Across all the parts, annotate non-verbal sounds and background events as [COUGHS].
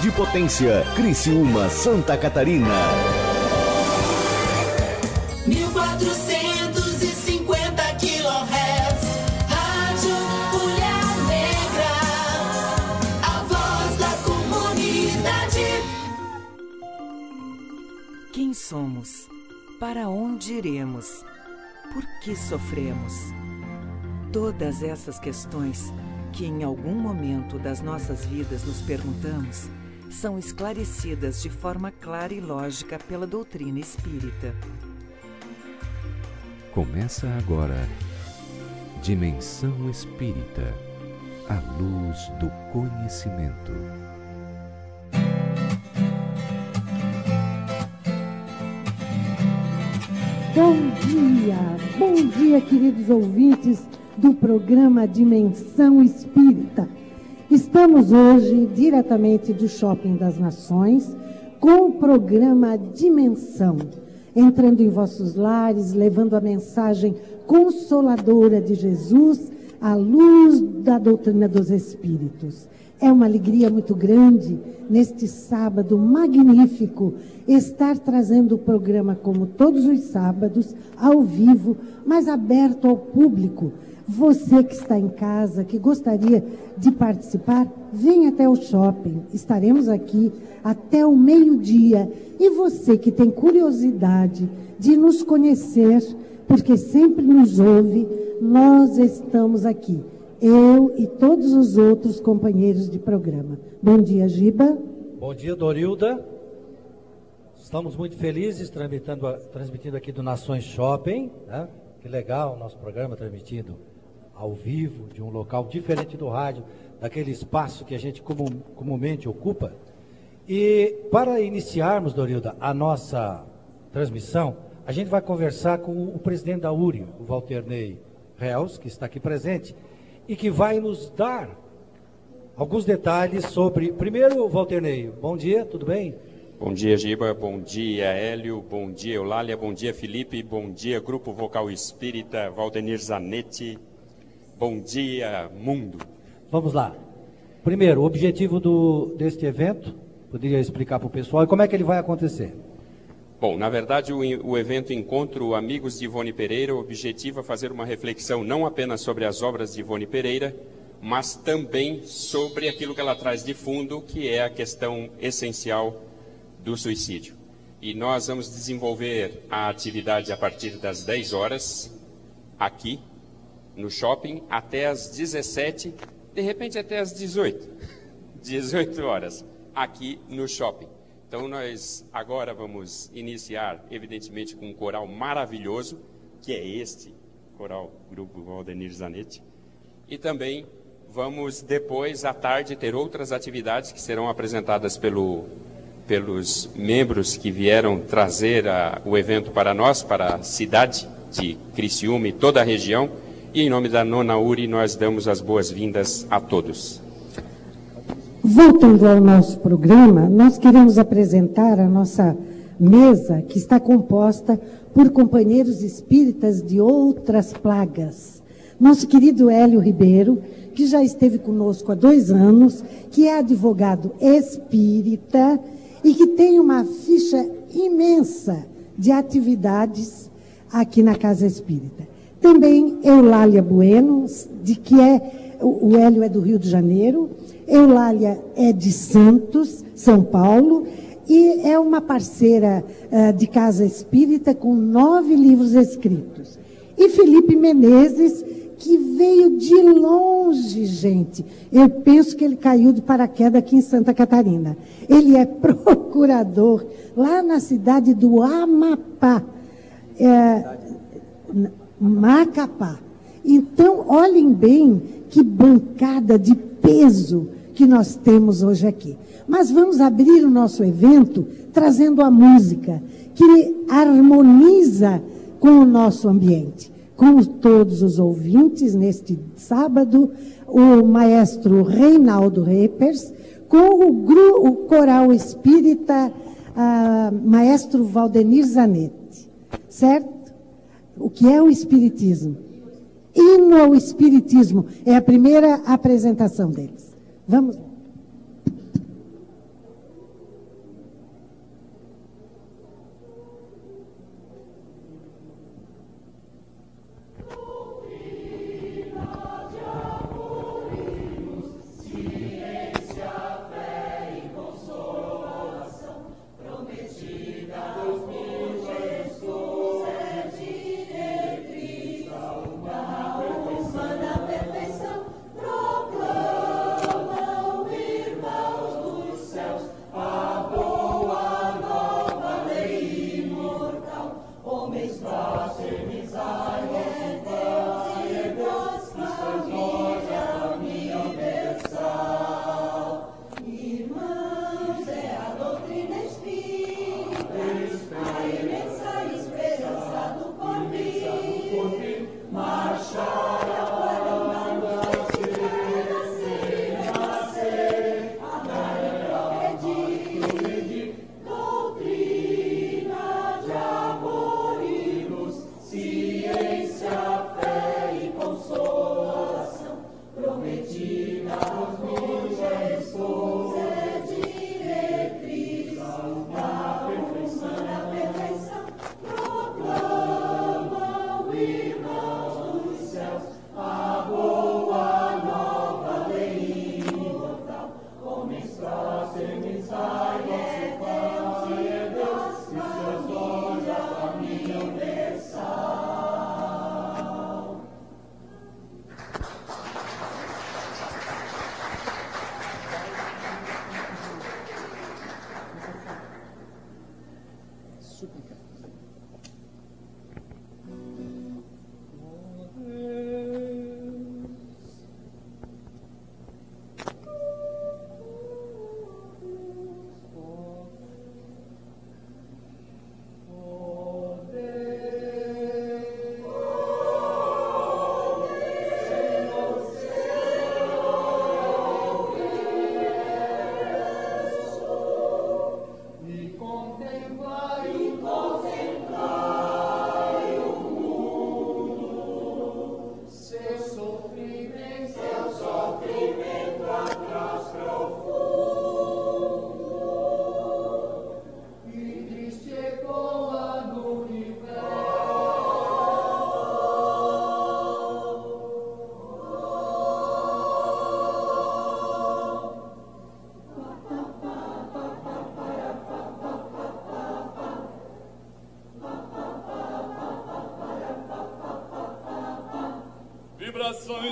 de potência, Criciúma, Santa Catarina. 1450 kHz, Rádio Mulher Negra, a voz da comunidade. Quem somos? Para onde iremos? Por que sofremos? Todas essas questões que em algum momento das nossas vidas nos perguntamos são esclarecidas de forma clara e lógica pela doutrina espírita. Começa agora Dimensão Espírita a luz do conhecimento. Bom dia, bom dia, queridos ouvintes do programa Dimensão Espírita. Estamos hoje diretamente do Shopping das Nações com o programa Dimensão, entrando em vossos lares, levando a mensagem consoladora de Jesus à luz da doutrina dos Espíritos. É uma alegria muito grande, neste sábado magnífico, estar trazendo o programa, como todos os sábados, ao vivo, mas aberto ao público. Você que está em casa, que gostaria de participar, venha até o shopping. Estaremos aqui até o meio-dia. E você que tem curiosidade de nos conhecer, porque sempre nos ouve, nós estamos aqui eu e todos os outros companheiros de programa. Bom dia, Giba. Bom dia, Dorilda. Estamos muito felizes transmitindo, transmitindo aqui do Nações Shopping. Né? Que legal o nosso programa transmitido ao vivo, de um local diferente do rádio, daquele espaço que a gente comum, comumente ocupa. E para iniciarmos, Dorilda, a nossa transmissão, a gente vai conversar com o presidente da URI, o Walter Ney Reus, que está aqui presente e que vai nos dar alguns detalhes sobre. Primeiro, Walter Ney, bom dia, tudo bem? Bom dia, Giba. Bom dia, Hélio. Bom dia, Eulália. Bom dia, Felipe. Bom dia, Grupo Vocal Espírita, Valdenir Zanetti. Bom dia, mundo. Vamos lá. Primeiro, o objetivo do, deste evento, poderia explicar para o pessoal e como é que ele vai acontecer? Bom, na verdade, o, o, evento Encontro Amigos de Ivone Pereira objetiva fazer uma reflexão não apenas sobre as obras de Ivone Pereira, mas também sobre aquilo que ela traz de fundo, que é a questão essencial do suicídio. E nós vamos desenvolver a atividade a partir das 10 horas, aqui, no shopping, até as 17, de repente até as 18. 18 horas, aqui no shopping. Então nós agora vamos iniciar, evidentemente, com um coral maravilhoso, que é este coral Grupo Valdenir Zanetti. E também vamos depois à tarde ter outras atividades que serão apresentadas pelo, pelos membros que vieram trazer a, o evento para nós, para a cidade de Criciúma e toda a região. E em nome da Nona Uri, nós damos as boas-vindas a todos. Voltando ao nosso programa, nós queremos apresentar a nossa mesa, que está composta por companheiros espíritas de outras plagas. Nosso querido Hélio Ribeiro, que já esteve conosco há dois anos, que é advogado espírita e que tem uma ficha imensa de atividades aqui na Casa Espírita. Também Eulália Bueno, de que é, o Hélio é do Rio de Janeiro, Eulália é de Santos, São Paulo, e é uma parceira uh, de Casa Espírita com nove livros escritos. E Felipe Menezes, que veio de longe, gente. Eu penso que ele caiu de paraquedas aqui em Santa Catarina. Ele é [LAUGHS] procurador lá na cidade do Amapá. É, Macapá. Então, olhem bem que bancada de peso que nós temos hoje aqui. Mas vamos abrir o nosso evento trazendo a música que harmoniza com o nosso ambiente. Com todos os ouvintes neste sábado, o maestro Reinaldo Repers, com o, gru, o coral espírita uh, maestro Valdenir Zanetti. Certo? O que é o espiritismo? Hino ao espiritismo é a primeira apresentação deles. Vamos.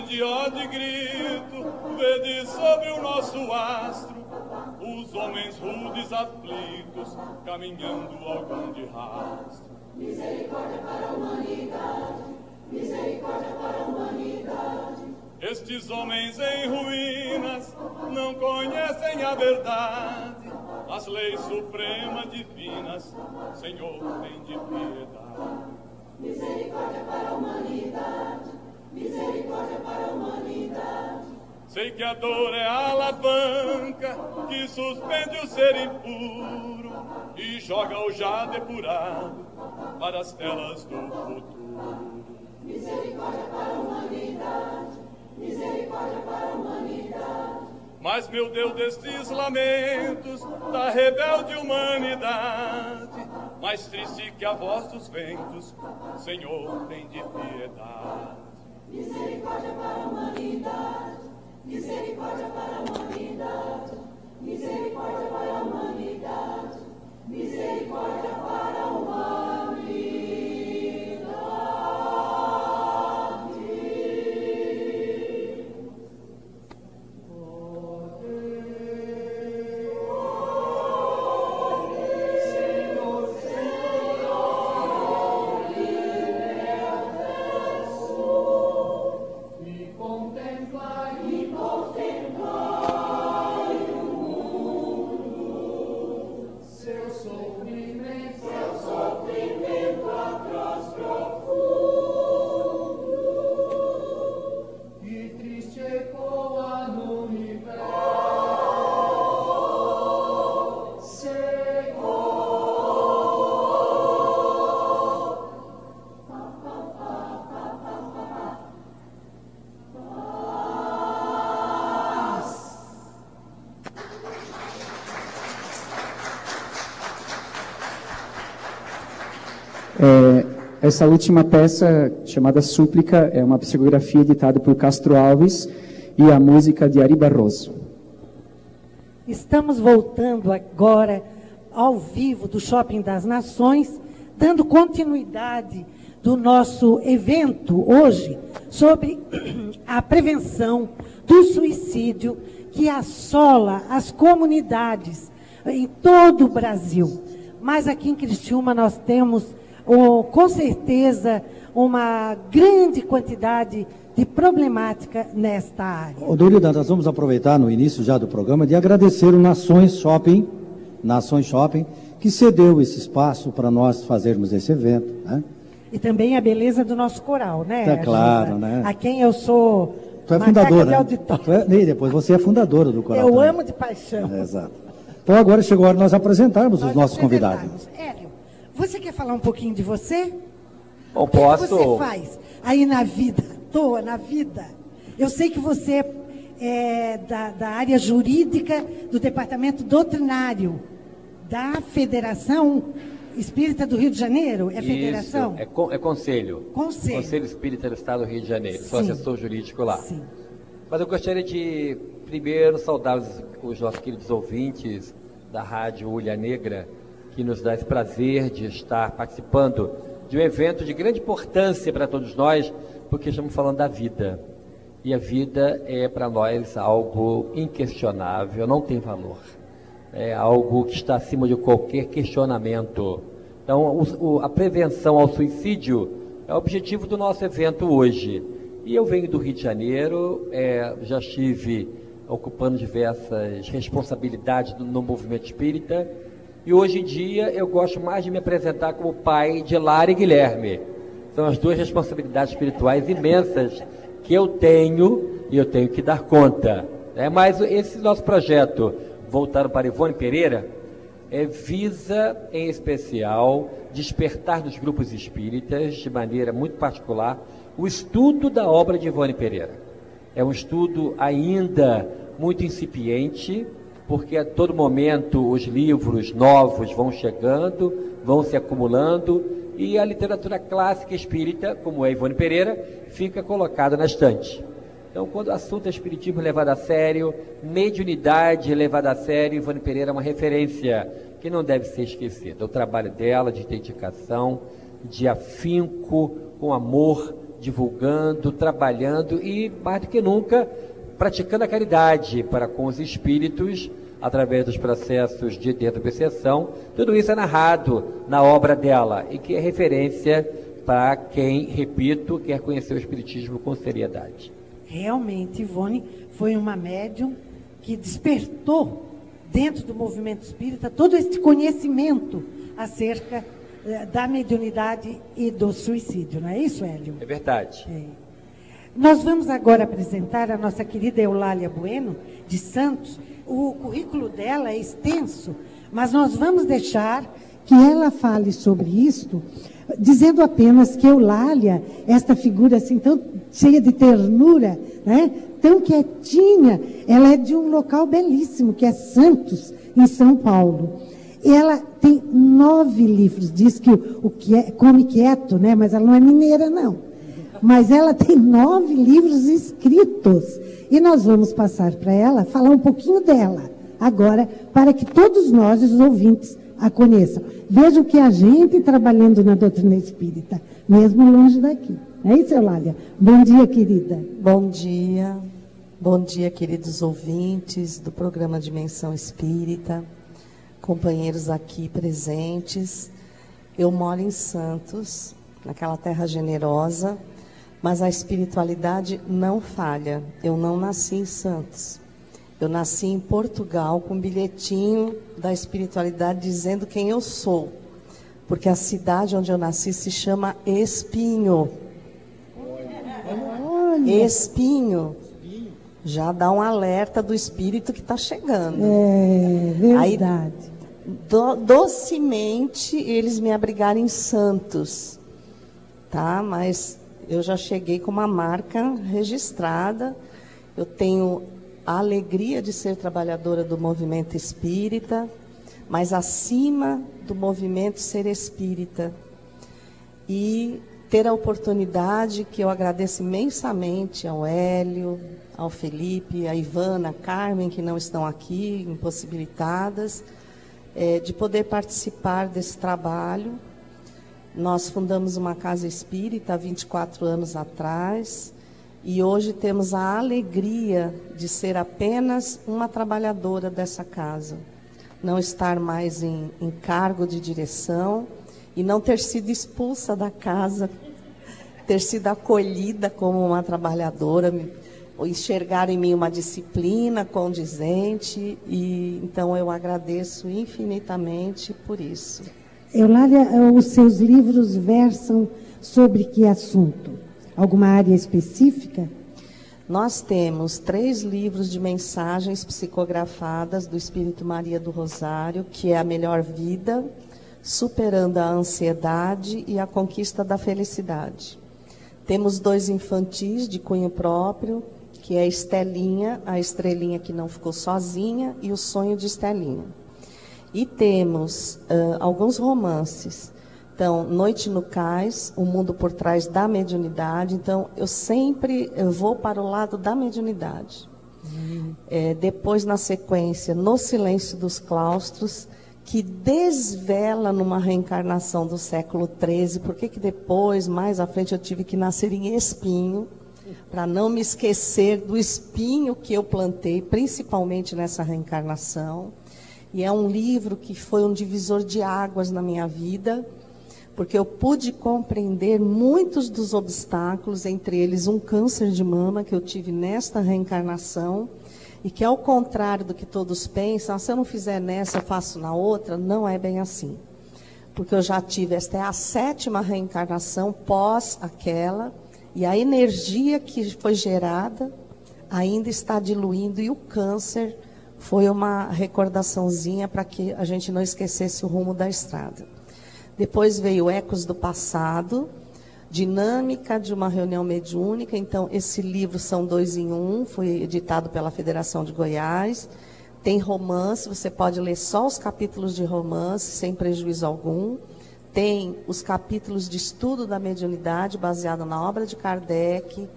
De ódio e grito, vede sobre o nosso astro os homens rudes aflitos, caminhando algum de rastro. Misericórdia para a humanidade, misericórdia para a humanidade. Estes homens em ruínas não conhecem a verdade, as leis supremas divinas, Senhor, tem de piedade. Misericórdia para a humanidade, Sei que a dor é a alavanca que suspende o ser impuro e joga o já depurado para as telas do futuro. Misericórdia para a humanidade, misericórdia para a humanidade. Mas, meu Deus, destes lamentos da rebelde humanidade, mais triste que a voz dos ventos, Senhor, tem de piedade. Misericórdia para a humanidade, misericórdia para a humanidade, misericórdia para a humanidade, misericórdia para a humanidade. Essa última peça, chamada Súplica, é uma psicografia editada por Castro Alves e a música de Ari Barroso. Estamos voltando agora ao vivo do Shopping das Nações, dando continuidade do nosso evento hoje sobre [CLEARS THROAT] a prevenção do suicídio que assola as comunidades em todo o Brasil. Mas aqui em Criciúma nós temos oh, com certeza uma grande quantidade de problemática nesta área. Ô, Dorida, nós vamos aproveitar no início já do programa de agradecer o Nações Shopping, Nações Shopping, que cedeu esse espaço para nós fazermos esse evento. Né? E também a beleza do nosso coral, né? Tá claro, né? A quem eu sou Tu é fundadora. de né? é- e depois você é fundadora do coral. Eu também. amo de paixão. É, exato. Então agora chegou a hora de nós apresentarmos Nós os nossos convidados. apresentarmos. Hélio, você quer falar um pouquinho de você? Bom, O que, que posso. você faz aí na vida, toa, na vida? Eu sei que você é da, da área jurídica do departamento doutrinário da Federação Espírita do Rio de Janeiro. É federação? Isso, é, con- é conselho. Conselho. Conselho Espírita do Estado do Rio de Janeiro. Sou Sim. assessor jurídico lá. Sim. Mas eu gostaria de, primeiro, saudar os, os nossos queridos ouvintes da Rádio Ulha Negra, que nos dá esse prazer de estar participando de um evento de grande importância para todos nós, porque estamos falando da vida. E a vida é para nós algo inquestionável, não tem valor. É algo que está acima de qualquer questionamento. Então, o- o- a prevenção ao suicídio é o objetivo do nosso evento hoje. E eu venho do Rio de Janeiro, é, já estive ocupando diversas responsabilidades no, no movimento espírita. E hoje em dia eu gosto mais de me apresentar como pai de Lara e Guilherme. São as duas responsabilidades espirituais imensas que eu tenho e eu tenho que dar conta. É, mas esse nosso projeto, voltado para Ivone Pereira, é, visa, em especial, despertar nos grupos espíritas, de maneira muito particular, o estudo da obra de Ivone Pereira. É um estudo ainda muito incipiente, porque a todo momento os livros novos vão chegando, vão se acumulando, e a literatura clássica espírita, como é Ivone Pereira, fica colocada na estante. Então, quando o assunto é espiritismo levado a sério, mediunidade levada a sério, Ivone Pereira é uma referência que não deve ser esquecida. O trabalho dela de dedicação, de afinco, com amor divulgando, trabalhando e, mais do que nunca, praticando a caridade para com os espíritos através dos processos de desobsessão. Tudo isso é narrado na obra dela e que é referência para quem, repito, quer conhecer o Espiritismo com seriedade. Realmente, Ivone foi uma médium que despertou dentro do movimento espírita todo este conhecimento acerca eh, da mediunidade e do suicídio, não é isso, Hélio? É verdade. É. Nós vamos agora apresentar a nossa querida Eulália Bueno, de Santos. O currículo dela é extenso, mas nós vamos deixar que ela fale sobre isto, dizendo apenas que Eulália, esta figura assim tão cheia de ternura, né? tão quietinha, ela é de um local belíssimo, que é Santos, em São Paulo. Ela tem nove livros, diz que o, o que é, come quieto, né? mas ela não é mineira, não. Mas ela tem [LAUGHS] nove livros escritos. E nós vamos passar para ela falar um pouquinho dela, agora, para que todos nós, os ouvintes, a conheçam. Vejam que a gente trabalhando na doutrina espírita, mesmo longe daqui. É isso, Eulália? Bom dia, querida. Bom dia. Bom dia, queridos ouvintes do programa Dimensão Espírita, companheiros aqui presentes. Eu moro em Santos, naquela terra generosa, mas a espiritualidade não falha. Eu não nasci em Santos. Eu nasci em Portugal com um bilhetinho da espiritualidade dizendo quem eu sou. Porque a cidade onde eu nasci se chama Espinho. Espinho. Já dá um alerta do espírito que está chegando. É verdade. Aí, do, docemente, eles me abrigaram em Santos. Tá? Mas eu já cheguei com uma marca registrada. Eu tenho a alegria de ser trabalhadora do movimento espírita, mas acima do movimento ser espírita. E ter a oportunidade, que eu agradeço imensamente ao Hélio, ao Felipe, a Ivana, a Carmen, que não estão aqui, impossibilitadas, é, de poder participar desse trabalho. Nós fundamos uma casa espírita há 24 anos atrás e hoje temos a alegria de ser apenas uma trabalhadora dessa casa. Não estar mais em, em cargo de direção e não ter sido expulsa da casa, [LAUGHS] ter sido acolhida como uma trabalhadora, enxergar em mim uma disciplina condizente e então eu agradeço infinitamente por isso. Eulália, os seus livros versam sobre que assunto? Alguma área específica? Nós temos três livros de mensagens psicografadas do Espírito Maria do Rosário, que é A Melhor Vida, superando a ansiedade e a conquista da felicidade. Temos dois infantis de cunho próprio, que é Estelinha, a estrelinha que não ficou sozinha, e o sonho de Estelinha. E temos uh, alguns romances. Então, Noite no Cais, O Mundo por Trás da Mediunidade. Então, eu sempre vou para o lado da mediunidade. Uhum. É, depois, na sequência, No Silêncio dos Claustros, que desvela numa reencarnação do século XIII, por que depois, mais à frente, eu tive que nascer em espinho, para não me esquecer do espinho que eu plantei, principalmente nessa reencarnação. E é um livro que foi um divisor de águas na minha vida, porque eu pude compreender muitos dos obstáculos, entre eles um câncer de mama que eu tive nesta reencarnação e que, ao contrário do que todos pensam, ah, se eu não fizer nessa, eu faço na outra, não é bem assim. Porque eu já tive, esta é a sétima reencarnação pós aquela, e a energia que foi gerada ainda está diluindo, e o câncer foi uma recordaçãozinha para que a gente não esquecesse o rumo da estrada. Depois veio Ecos do Passado, dinâmica de uma reunião mediúnica. Então, esse livro são dois em um, foi editado pela Federação de Goiás. Tem romance, você pode ler só os capítulos de romance, sem prejuízo algum. Tem os capítulos de estudo da mediunidade, baseado na obra de Kardec,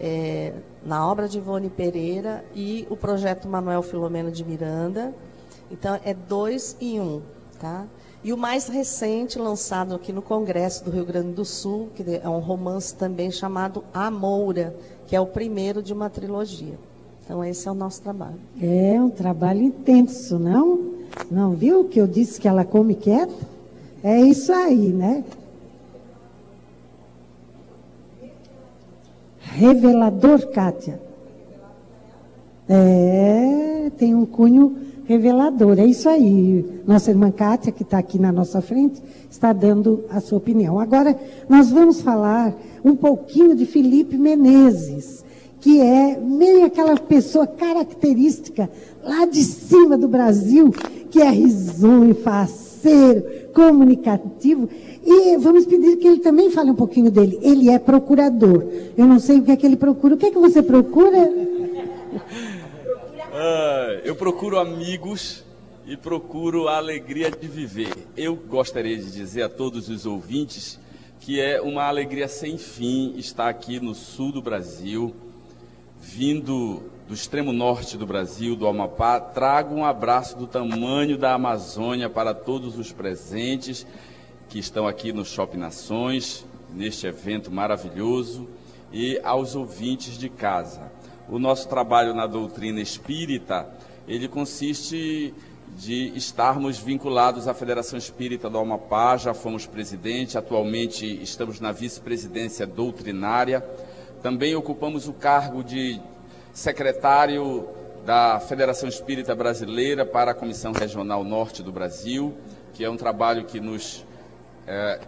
é, na obra de Ivone Pereira e o projeto Manuel Filomeno de Miranda. Então, é dois em um. Tá? E o mais recente, lançado aqui no Congresso do Rio Grande do Sul, que é um romance também chamado A Moura, que é o primeiro de uma trilogia. Então, esse é o nosso trabalho. É um trabalho intenso, não? Não viu que eu disse que ela come quieta? É isso aí, né? Revelador, Kátia. É, tem um cunho revelador. É isso aí. Nossa irmã Kátia, que está aqui na nossa frente, está dando a sua opinião. Agora, nós vamos falar um pouquinho de Felipe Menezes, que é meio aquela pessoa característica lá de cima do Brasil, que é risonho, faceiro, comunicativo. E vamos pedir que ele também fale um pouquinho dele. Ele é procurador. Eu não sei o que é que ele procura. O que é que você procura? Uh, [LAUGHS] eu procuro amigos e procuro a alegria de viver. Eu gostaria de dizer a todos os ouvintes que é uma alegria sem fim estar aqui no sul do Brasil, vindo do extremo norte do Brasil, do Amapá. Trago um abraço do tamanho da Amazônia para todos os presentes que estão aqui no Shopping Nações, neste evento maravilhoso, e aos ouvintes de casa. O nosso trabalho na doutrina espírita, ele consiste de estarmos vinculados à Federação Espírita do Amapá, já fomos presidente, atualmente estamos na vice-presidência doutrinária. Também ocupamos o cargo de secretário da Federação Espírita Brasileira para a Comissão Regional Norte do Brasil, que é um trabalho que nos é,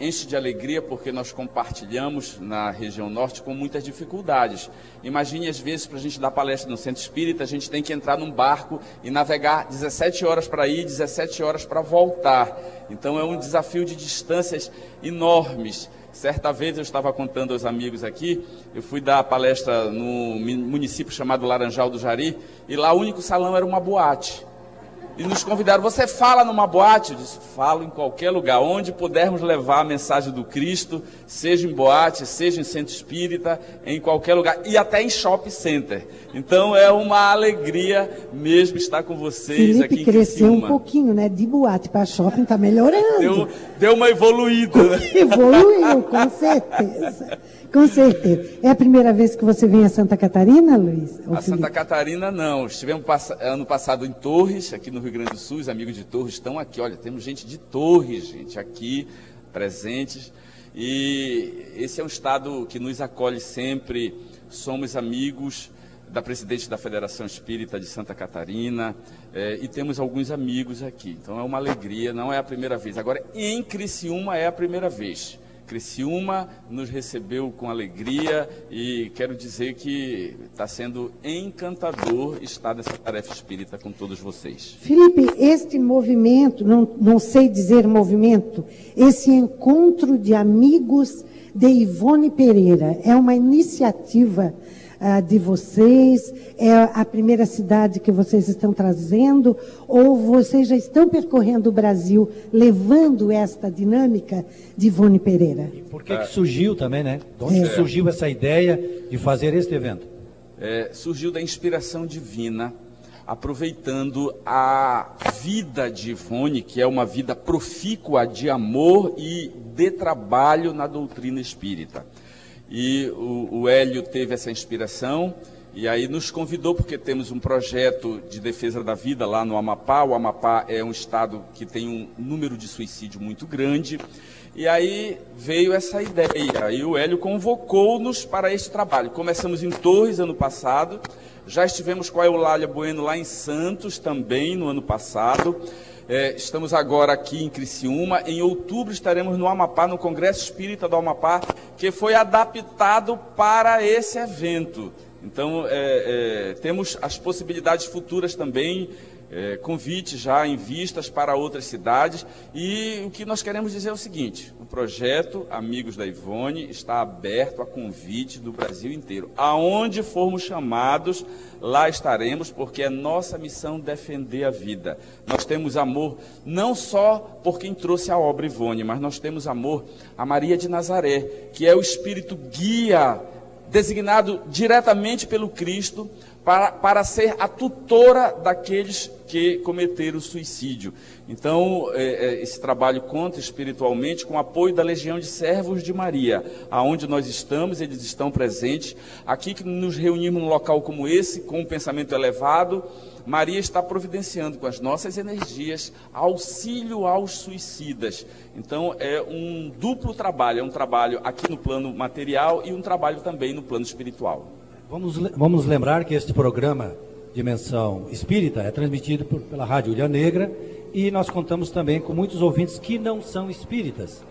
enche de alegria porque nós compartilhamos na região norte com muitas dificuldades. Imagine, às vezes, para a gente dar palestra no centro espírita, a gente tem que entrar num barco e navegar 17 horas para ir, 17 horas para voltar. Então é um desafio de distâncias enormes. Certa vez eu estava contando aos amigos aqui, eu fui dar palestra no município chamado Laranjal do Jari, e lá o único salão era uma boate e nos convidaram. Você fala numa boate? Eu disse, falo em qualquer lugar, onde pudermos levar a mensagem do Cristo, seja em boate, seja em centro espírita, em qualquer lugar, e até em shopping center. Então é uma alegria mesmo estar com vocês Felipe aqui em cresceu um pouquinho, né? De boate para shopping está melhorando. Deu, deu uma evoluída. Né? Evoluiu, com certeza. Com certeza. É a primeira vez que você vem a Santa Catarina, Luiz? A Santa Catarina não. Estivemos pass ano passado em Torres, aqui no Rio Grande do Sul. Os amigos de Torres estão aqui. Olha, temos gente de Torres, gente, aqui presentes. E esse é um estado que nos acolhe sempre. Somos amigos da presidente da Federação Espírita de Santa Catarina é, e temos alguns amigos aqui. Então é uma alegria, não é a primeira vez. Agora, em Criciúma é a primeira vez. Criciúma nos recebeu com alegria e quero dizer que está sendo encantador estar nessa tarefa espírita com todos vocês. Felipe, este movimento, não, não sei dizer movimento, esse encontro de amigos de Ivone Pereira, é uma iniciativa ah, de vocês? É a primeira cidade que vocês estão trazendo? Ou vocês já estão percorrendo o Brasil levando esta dinâmica de Ivone Pereira? E por que, que surgiu também, né? De onde É. surgiu essa ideia de fazer este evento? É, surgiu da inspiração divina, aproveitando a vida de Ivone, que é uma vida profícua de amor e de trabalho na doutrina espírita. E o, o Hélio teve essa inspiração e aí nos convidou, porque temos um projeto de defesa da vida lá no Amapá. O Amapá é um estado que tem um número de suicídio muito grande. E aí veio essa ideia. E o Hélio convocou-nos para esse trabalho. Começamos em Torres ano passado. Já estivemos com a Eulália Bueno lá em Santos também no ano passado. É, estamos agora aqui em Criciúma. Em outubro estaremos no Amapá, no Congresso Espírita do Amapá, que foi adaptado para esse evento. Então, é, é, temos as possibilidades futuras também, é, convites já em vistas para outras cidades. E o que nós queremos dizer é o seguinte: o projeto Amigos da Ivone está aberto a convite do Brasil inteiro. Aonde formos chamados, lá estaremos, porque é nossa missão defender a vida. Nós temos amor não só por quem trouxe a obra Ivone, mas nós temos amor a Maria de Nazaré, que é o espírito guia designado diretamente pelo Cristo para, para ser a tutora daqueles que cometeram suicídio. Então, é, é, esse trabalho conta espiritualmente com o apoio da Legião de Servos de Maria, aonde nós estamos, eles estão presentes. Aqui que nos reunimos num local como esse, com um pensamento elevado, Maria está providenciando com as nossas energias auxílio aos suicidas. Então, é um duplo trabalho, é um trabalho aqui no plano material e um trabalho também no plano espiritual. Vamos, vamos lembrar que este programa Dimensão Espírita é transmitido por, pela Rádio Ilha Negra e nós contamos também com muitos ouvintes que não são espíritas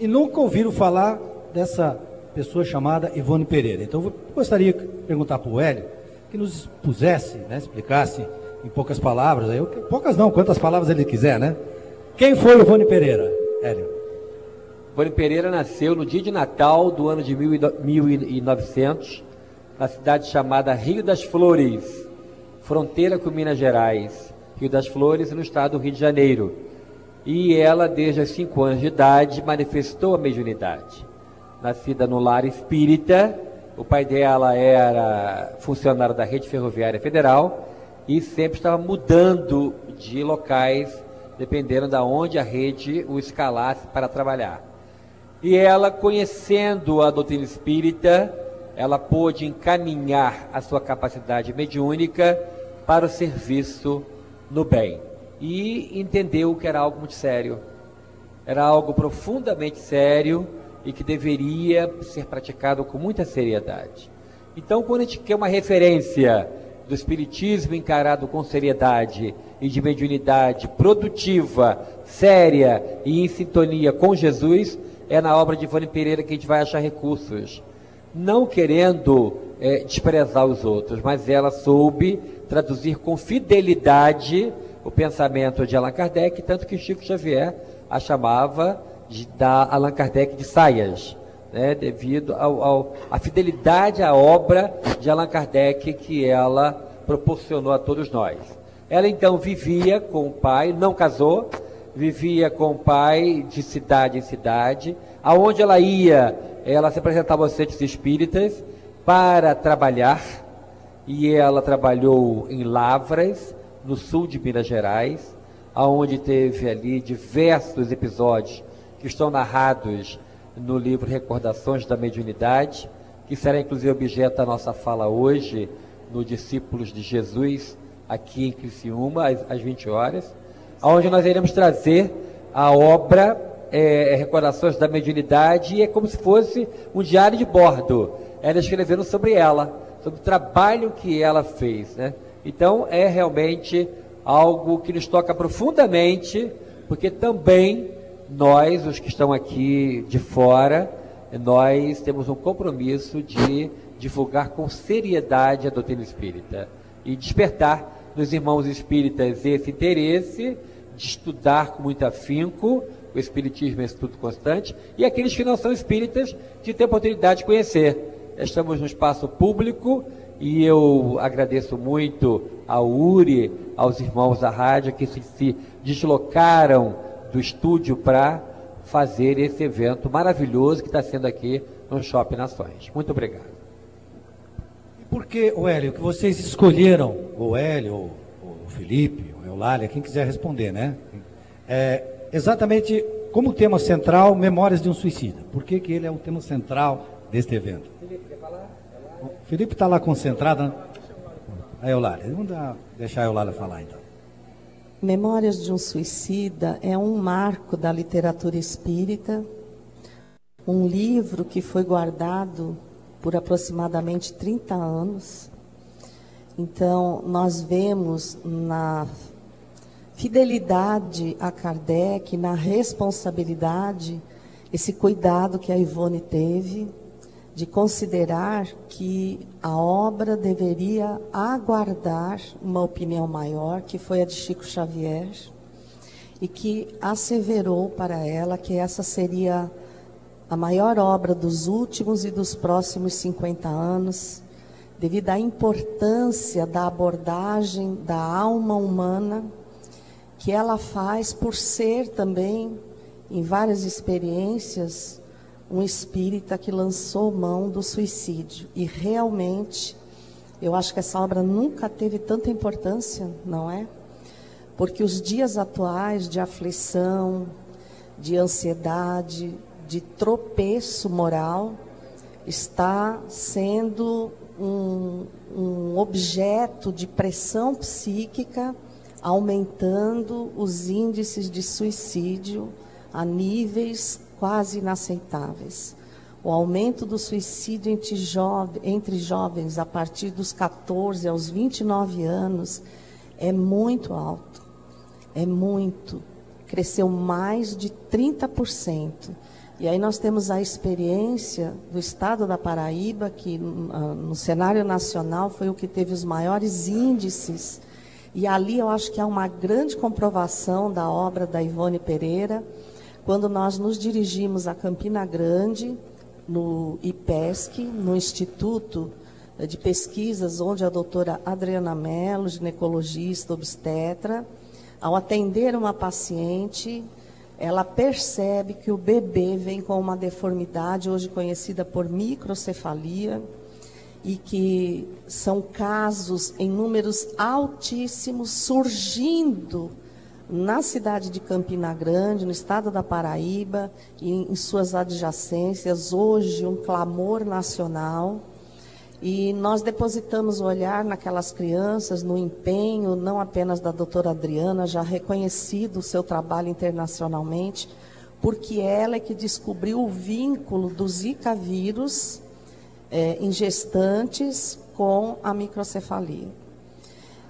e nunca ouviram falar dessa pessoa chamada Ivone Pereira. Então, eu gostaria de perguntar para o Hélio que nos expusesse, né, explicasse em poucas palavras, eu, poucas não, quantas palavras ele quiser, né? Quem foi Ivone Pereira, Hélio? Ivone Pereira nasceu no dia de Natal do ano de 1900 na cidade chamada Rio das Flores, fronteira com Minas Gerais. Rio das Flores, no estado do Rio de Janeiro. E ela, desde os 5 anos de idade, manifestou a mediunidade. Nascida no lar espírita, o pai dela era funcionário da Rede Ferroviária Federal e sempre estava mudando de locais, dependendo de onde a rede o escalasse para trabalhar. E ela, conhecendo a doutrina espírita, ela pôde encaminhar a sua capacidade mediúnica para o serviço no bem. E entendeu que era algo muito sério. Era algo profundamente sério e que deveria ser praticado com muita seriedade. Então, quando a gente quer uma referência do Espiritismo encarado com seriedade e de mediunidade produtiva, séria e em sintonia com Jesus, é na obra de Ivone Pereira que a gente vai achar recursos não querendo é, desprezar os outros, mas ela soube traduzir com fidelidade o pensamento de Allan Kardec, tanto que Chico Xavier a chamava de, da Allan Kardec de saias, né, devido à fidelidade à obra de Allan Kardec que ela proporcionou a todos nós. Ela então vivia com o pai, não casou, vivia com o pai de cidade em cidade, aonde ela ia ela se apresentava aos centros espíritas para trabalhar, e ela trabalhou em Lavras, no sul de Minas Gerais, aonde teve ali diversos episódios que estão narrados no livro Recordações da Mediunidade, que será inclusive objeto da nossa fala hoje no Discípulos de Jesus, aqui em Criciúma, às, às 20 horas, onde nós iremos trazer a obra é, recordações da mediunidade e é como se fosse um diário de bordo. Ela escrevendo sobre ela, sobre o trabalho que ela fez. Né? Então é realmente algo que nos toca profundamente, porque também nós, os que estão aqui de fora, nós temos um compromisso de divulgar com seriedade a doutrina espírita e despertar nos irmãos espíritas esse interesse de estudar com muito afinco o Espiritismo é estudo constante, e aqueles que não são espíritas, de ter oportunidade de conhecer. Estamos no espaço público e eu agradeço muito ao URI, aos irmãos da rádio que se, deslocaram do estúdio para fazer esse evento maravilhoso que está sendo aqui no Shopping Nações. Muito obrigado. E por que, o Hélio, que vocês escolheram, o Hélio, o Felipe, o Eulália, quem quiser responder, né? É, exatamente como tema central Memórias de um Suicida. Por que, que ele é o tema central deste evento? Felipe, quer falar? O Felipe está lá concentrado. Né? A Eulália. Vamos deixar a Eulália falar então. Memórias de um Suicida é um marco da literatura espírita, um livro que foi guardado por aproximadamente 30 anos. Então, nós vemos na fidelidade a Kardec, na responsabilidade, esse cuidado que a Ivone teve de considerar que a obra deveria aguardar uma opinião maior, que foi a de Chico Xavier, e que asseverou para ela que essa seria a maior obra dos últimos e dos próximos 50 anos, devido à importância da abordagem da alma humana que ela faz por ser também, em várias experiências, um espírita que lançou mão do suicídio. E realmente Eu acho que essa obra nunca teve tanta importância, não é? Porque os dias atuais de aflição, de ansiedade, de tropeço moral, está sendo um, um objeto de pressão psíquica, aumentando os índices de suicídio a níveis quase inaceitáveis. O aumento do suicídio entre, jove, entre jovens a partir dos 14 aos 29 anos é muito alto. É muito. Cresceu mais de 30%. E aí nós temos a experiência do estado da Paraíba, que ah, no cenário nacional foi o que teve os maiores índices. E ali eu acho que há uma grande comprovação da obra da Ivone Pereira, quando nós nos dirigimos a Campina Grande, no IPESC, no Instituto de Pesquisas, onde a doutora Adriana Mello, ginecologista, obstetra, ao atender uma paciente, ela percebe que o bebê vem com uma deformidade, hoje conhecida por microcefalia, e que são casos em números altíssimos surgindo na cidade de Campina Grande, no estado da Paraíba e em suas adjacências, hoje um clamor nacional. E nós depositamos o olhar naquelas crianças, no empenho, não apenas da doutora Adriana, já reconhecido o seu trabalho internacionalmente, porque ela é que descobriu o vínculo do Zika vírus é, em gestantes com a microcefalia.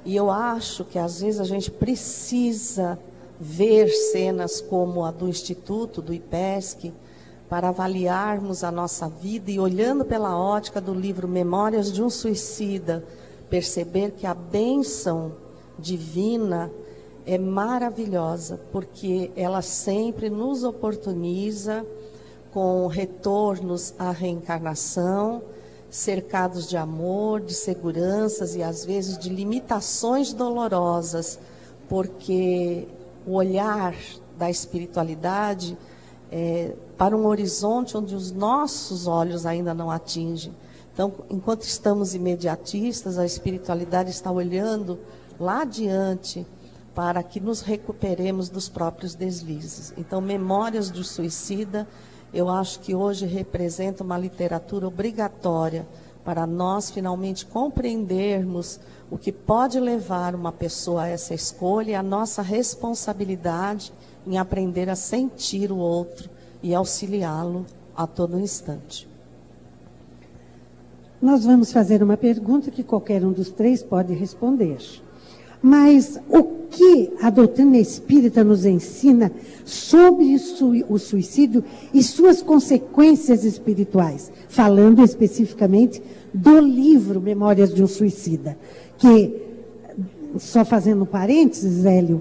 E eu acho que às vezes a gente precisa ver cenas como a do Instituto, do IPESC, para avaliarmos a nossa vida e olhando pela ótica do livro Memórias de um Suicida, perceber que a bênção divina é maravilhosa, porque ela sempre nos oportuniza com retornos à reencarnação, cercados de amor, de seguranças e às vezes de limitações dolorosas, porque o olhar da espiritualidade é para um horizonte onde os nossos olhos ainda não atingem. Então, enquanto estamos imediatistas, a espiritualidade está olhando lá adiante para que nos recuperemos dos próprios deslizes. Então, Memórias do Suicida eu acho que hoje representa uma literatura obrigatória para nós finalmente compreendermos o que pode levar uma pessoa a essa escolha e a nossa responsabilidade em aprender a sentir o outro e auxiliá-lo a todo instante. Nós vamos fazer uma pergunta que qualquer um dos três pode responder. Mas o que a doutrina espírita nos ensina sobre o suicídio e suas consequências espirituais? Falando especificamente do livro Memórias de um Suicida, que, só fazendo parênteses, Hélio,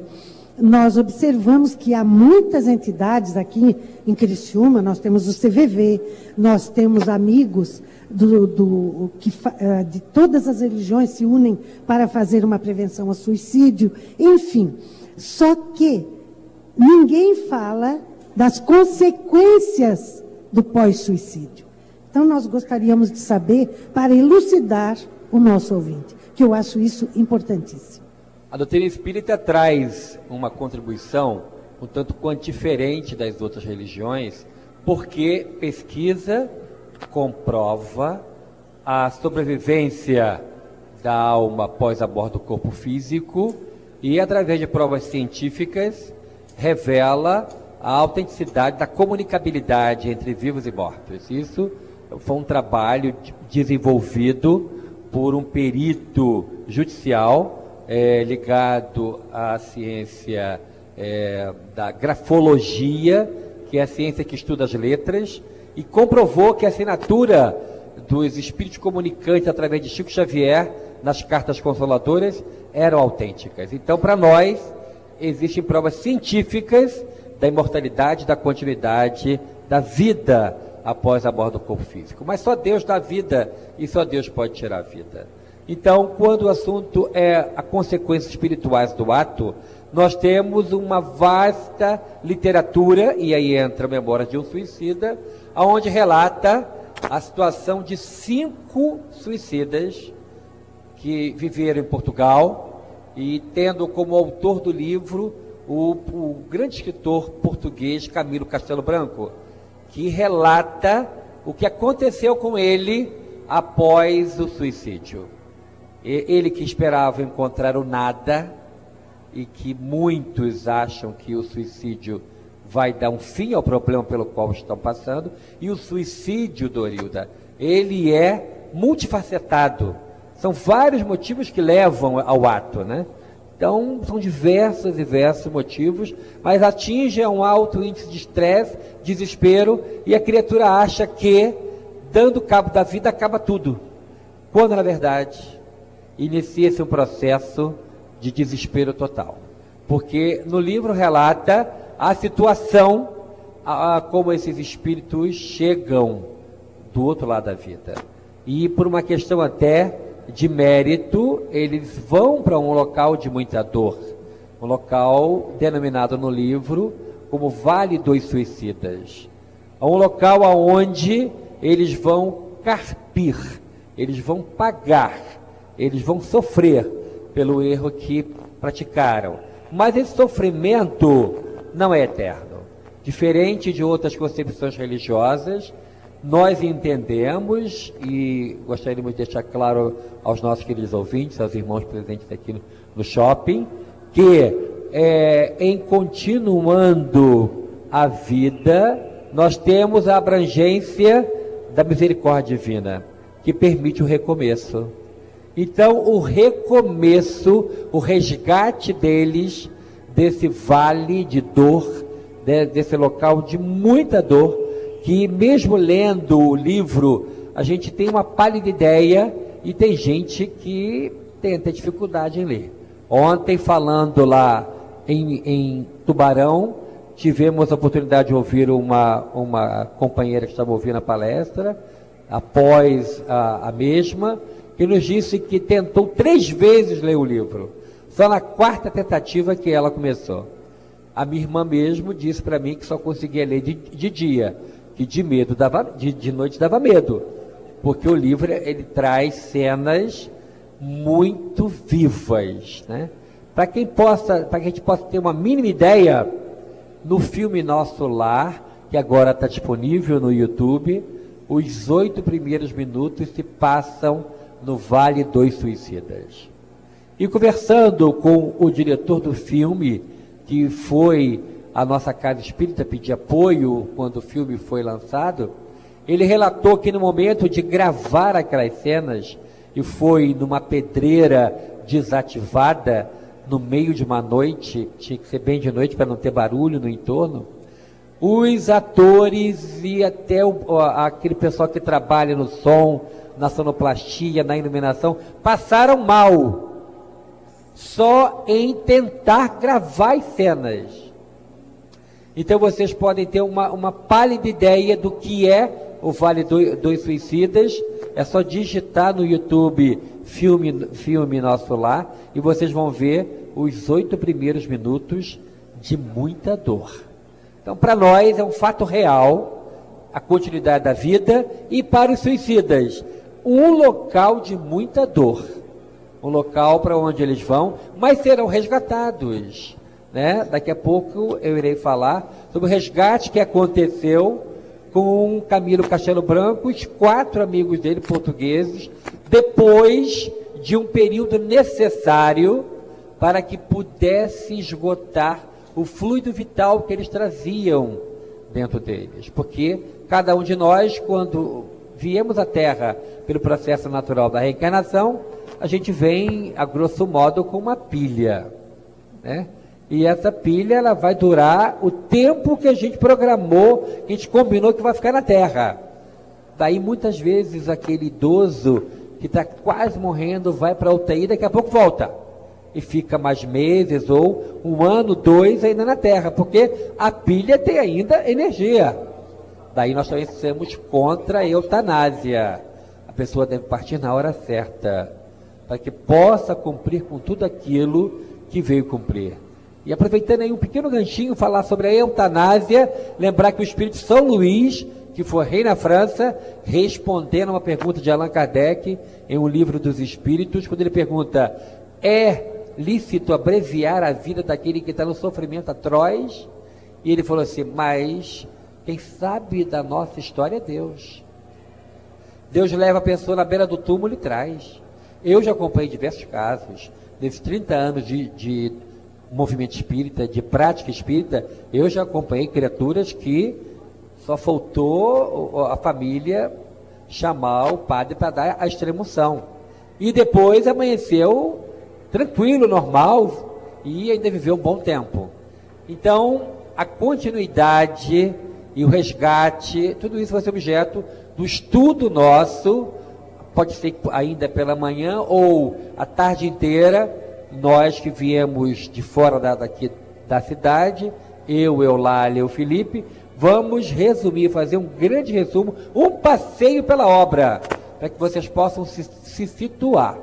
nós observamos que há muitas entidades aqui em Criciúma, nós temos o CVV, nós temos amigos do, do, que, eh, de todas as religiões se unem para fazer uma prevenção ao suicídio, enfim. Só que ninguém fala das consequências do pós-suicídio. Então, nós gostaríamos de saber para elucidar o nosso ouvinte, que eu acho isso importantíssimo. A doutrina espírita traz uma contribuição um tanto quanto diferente das outras religiões, porque pesquisa comprova a sobrevivência da alma após a morte do corpo físico e, através de provas científicas, revela a autenticidade da comunicabilidade entre vivos e mortos. Isso foi um trabalho desenvolvido por um perito judicial é, ligado à ciência é, da grafologia, que é a ciência que estuda as letras, e comprovou que a assinatura dos espíritos comunicantes através de Chico Xavier nas cartas consoladoras eram autênticas. Então, para nós, existem provas científicas da imortalidade, da continuidade da vida após a morte do corpo físico. Mas só Deus dá vida e só Deus pode tirar a vida. Então, quando o assunto é a consequências espirituais do ato, nós temos uma vasta literatura, e aí entra a memória de um suicida, onde relata a situação de cinco suicidas que viveram em Portugal e tendo como autor do livro o, o grande escritor português Camilo Castelo Branco, que relata o que aconteceu com ele após o suicídio. Ele que esperava encontrar o nada e que muitos acham que o suicídio vai dar um fim ao problema pelo qual estão passando, e o suicídio, Dorilda, ele é multifacetado. São vários motivos que levam ao ato, né? Então, são diversos, diversos motivos, mas atinge um alto índice de estresse, desespero, e a criatura acha que, dando cabo da vida, acaba tudo. Quando, na verdade, inicia-se um processo de desespero total. Porque no livro relata a situação, a, a, como esses espíritos chegam do outro lado da vida. E por uma questão até de mérito, eles vão para um local de muita dor, um local denominado no livro como Vale dos Suicidas. É um local aonde eles vão carpir, eles vão pagar, eles vão sofrer pelo erro que praticaram. Mas esse sofrimento não é eterno. Diferente de outras concepções religiosas, nós entendemos e gostaríamos de deixar claro aos nossos queridos ouvintes, aos irmãos presentes aqui no, no shopping, que é, em continuando a vida, nós temos a abrangência da misericórdia divina, que permite o recomeço. Então, o recomeço, o resgate deles desse vale de dor, desse local de muita dor, que mesmo lendo o livro, a gente tem uma pálida ideia e tem gente que tenta dificuldade em ler. Ontem, falando lá em, em Tubarão, tivemos a oportunidade de ouvir uma, uma companheira que estava ouvindo a palestra, após a, a mesma, que nos disse que tentou três vezes ler o livro. Só na quarta tentativa que ela começou. A minha irmã mesmo disse para mim que só conseguia ler de, de dia que de medo dava, de, de noite dava medo, porque o livro ele traz cenas muito vivas, né? Para quem possa, para que a gente possa ter uma mínima ideia, no filme Nosso Lar, que agora está disponível no YouTube, os oito primeiros minutos se passam no Vale dos Suicidas. E conversando com o diretor do filme, que foi a nossa casa espírita pedir apoio quando o filme foi lançado, ele relatou que no momento de gravar aquelas cenas, e foi numa pedreira desativada, no meio de uma noite, tinha que ser bem de noite para não ter barulho no entorno, os atores e até o, aquele pessoal que trabalha no som, na sonoplastia, na iluminação, passaram mal só em tentar gravar as cenas. Então vocês podem ter uma, uma pálida ideia do que é o Vale do, dos Suicidas. É só digitar no YouTube filme, filme Nosso Lar e vocês vão ver os oito primeiros minutos de muita dor. Então, para nós é um fato real a continuidade da vida e para os suicidas, um local de muita dor. Um local para onde eles vão, mas serão resgatados. Né? Daqui a pouco eu irei falar sobre o resgate que aconteceu com Camilo Castelo Branco, os quatro amigos dele portugueses, depois de um período necessário para que pudesse esgotar o fluido vital que eles traziam dentro deles. Porque cada um de nós, quando viemos à Terra pelo processo natural da reencarnação, a gente vem, a grosso modo, com uma pilha. Né? E essa pilha ela vai durar o tempo que a gente programou, que a gente combinou que vai ficar na Terra. Daí muitas vezes aquele idoso que está quase morrendo vai para a UTI, daqui a pouco volta. E fica mais meses ou um ano, dois ainda na Terra, porque a pilha tem ainda energia. Daí nós também somos contra a eutanásia. A pessoa deve partir na hora certa, para que possa cumprir com tudo aquilo que veio cumprir. E aproveitando aí um pequeno ganchinho, falar sobre a eutanásia, lembrar que o Espírito São Luís, que foi rei na França, respondendo a uma pergunta de Allan Kardec em um livro dos Espíritos, quando ele pergunta: é lícito abreviar a vida daquele que está no sofrimento atroz? E ele falou assim: mas quem sabe da nossa história é Deus. Deus leva a pessoa na beira do túmulo e traz. Eu já acompanhei diversos casos, nesses 30 anos de, de movimento espírita, de prática espírita, eu já acompanhei criaturas que só faltou a família chamar o padre para dar a extremoção. E depois amanheceu tranquilo, normal, e ainda viveu um bom tempo. Então, a continuidade e o resgate, tudo isso vai ser objeto do estudo nosso, pode ser ainda pela manhã ou a tarde inteira, nós que viemos de fora da, daqui da cidade, eu, Eulália e o Felipe, vamos resumir, fazer um grande resumo, um passeio pela obra, para que vocês possam se, se situar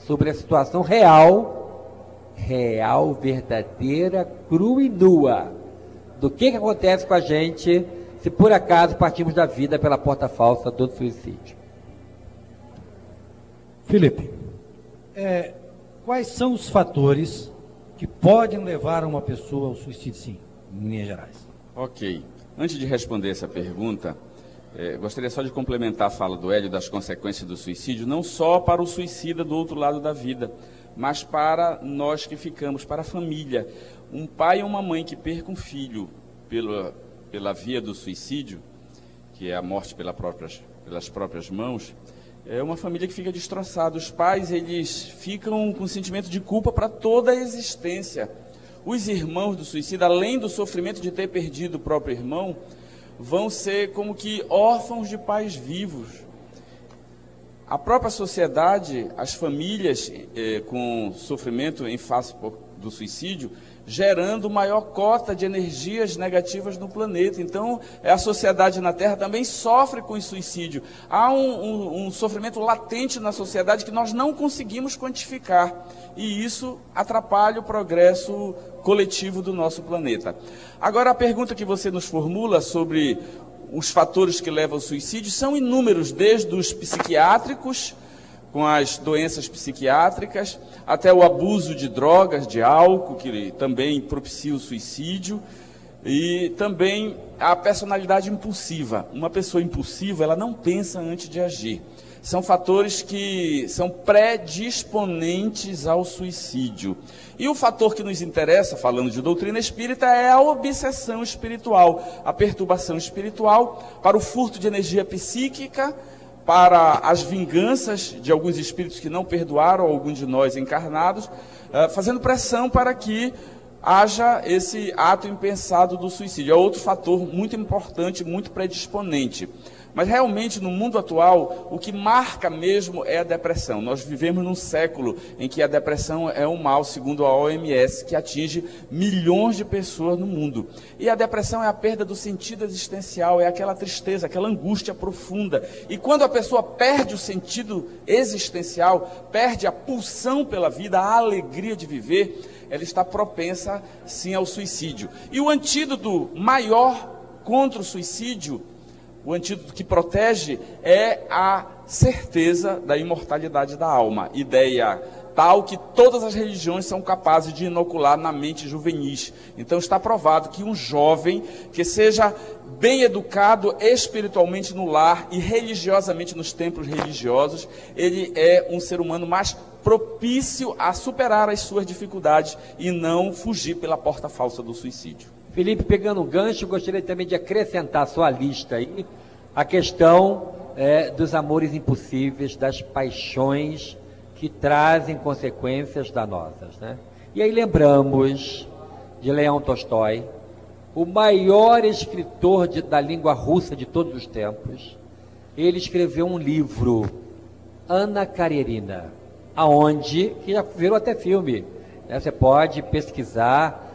sobre a situação real, real, verdadeira, crua e nua, do que, que acontece com a gente se por acaso partimos da vida pela porta falsa do suicídio. Felipe, é, quais são os fatores que podem levar uma pessoa ao suicídio, sim, em linhas gerais? Ok. Antes de responder essa pergunta, é, gostaria só de complementar a fala do Hélio das consequências do suicídio, não só para o suicida do outro lado da vida, mas para nós que ficamos, para a família. Um pai e uma mãe que percam um filho pela, pela via do suicídio, que é a morte pela próprias, pelas próprias mãos, é uma família que fica destroçada. Os pais, eles ficam com sentimento de culpa para toda a existência. Os irmãos do suicida, além do sofrimento de ter perdido o próprio irmão, vão ser como que órfãos de pais vivos. A própria sociedade, as famílias eh, com sofrimento em face do suicídio, gerando maior cota de energias negativas no planeta. Então, a sociedade na Terra também sofre com o suicídio. Há um, um, um, sofrimento latente na sociedade que nós não conseguimos quantificar. E isso atrapalha o progresso coletivo do nosso planeta. Agora, a pergunta que você nos formula sobre os fatores que levam ao suicídio são inúmeros, desde os psiquiátricos, com as doenças psiquiátricas, até o abuso de drogas, de álcool, que também propicia o suicídio, e também a personalidade impulsiva. Uma pessoa impulsiva, ela não pensa antes de agir. São fatores que são predisponentes ao suicídio. E o fator que nos interessa, falando de doutrina espírita, é a obsessão espiritual, a perturbação espiritual para o furto de energia psíquica, para as vinganças de alguns espíritos que não perdoaram algum de nós encarnados, uh, fazendo pressão para que haja esse ato impensado do suicídio. É outro fator muito importante, muito predisponente. Mas realmente no mundo atual, o que marca mesmo é a depressão. Nós vivemos num século em que a depressão é um mal, segundo a OMS, que atinge milhões de pessoas no mundo. E a depressão é a perda do sentido existencial, é aquela tristeza, aquela angústia profunda. E quando a pessoa perde o sentido existencial, perde a pulsão pela vida, a alegria de viver, ela está propensa sim ao suicídio. E o antídoto maior contra o suicídio o antídoto que protege é a certeza da imortalidade da alma, ideia tal que todas as religiões são capazes de inocular na mente juvenis. Então está provado que um jovem que seja bem educado espiritualmente no lar e religiosamente nos templos religiosos, ele é um ser humano mais propício a superar as suas dificuldades e não fugir pela porta falsa do suicídio. Felipe, pegando um gancho, gostaria também de acrescentar à sua lista aí a questão é, dos amores impossíveis, das paixões que trazem consequências danosas. Né? E aí lembramos de Leão Tolstói, o maior escritor de, da língua russa de todos os tempos. Ele escreveu um livro, Ana Karenina, aonde que já virou até filme. Né? Você pode pesquisar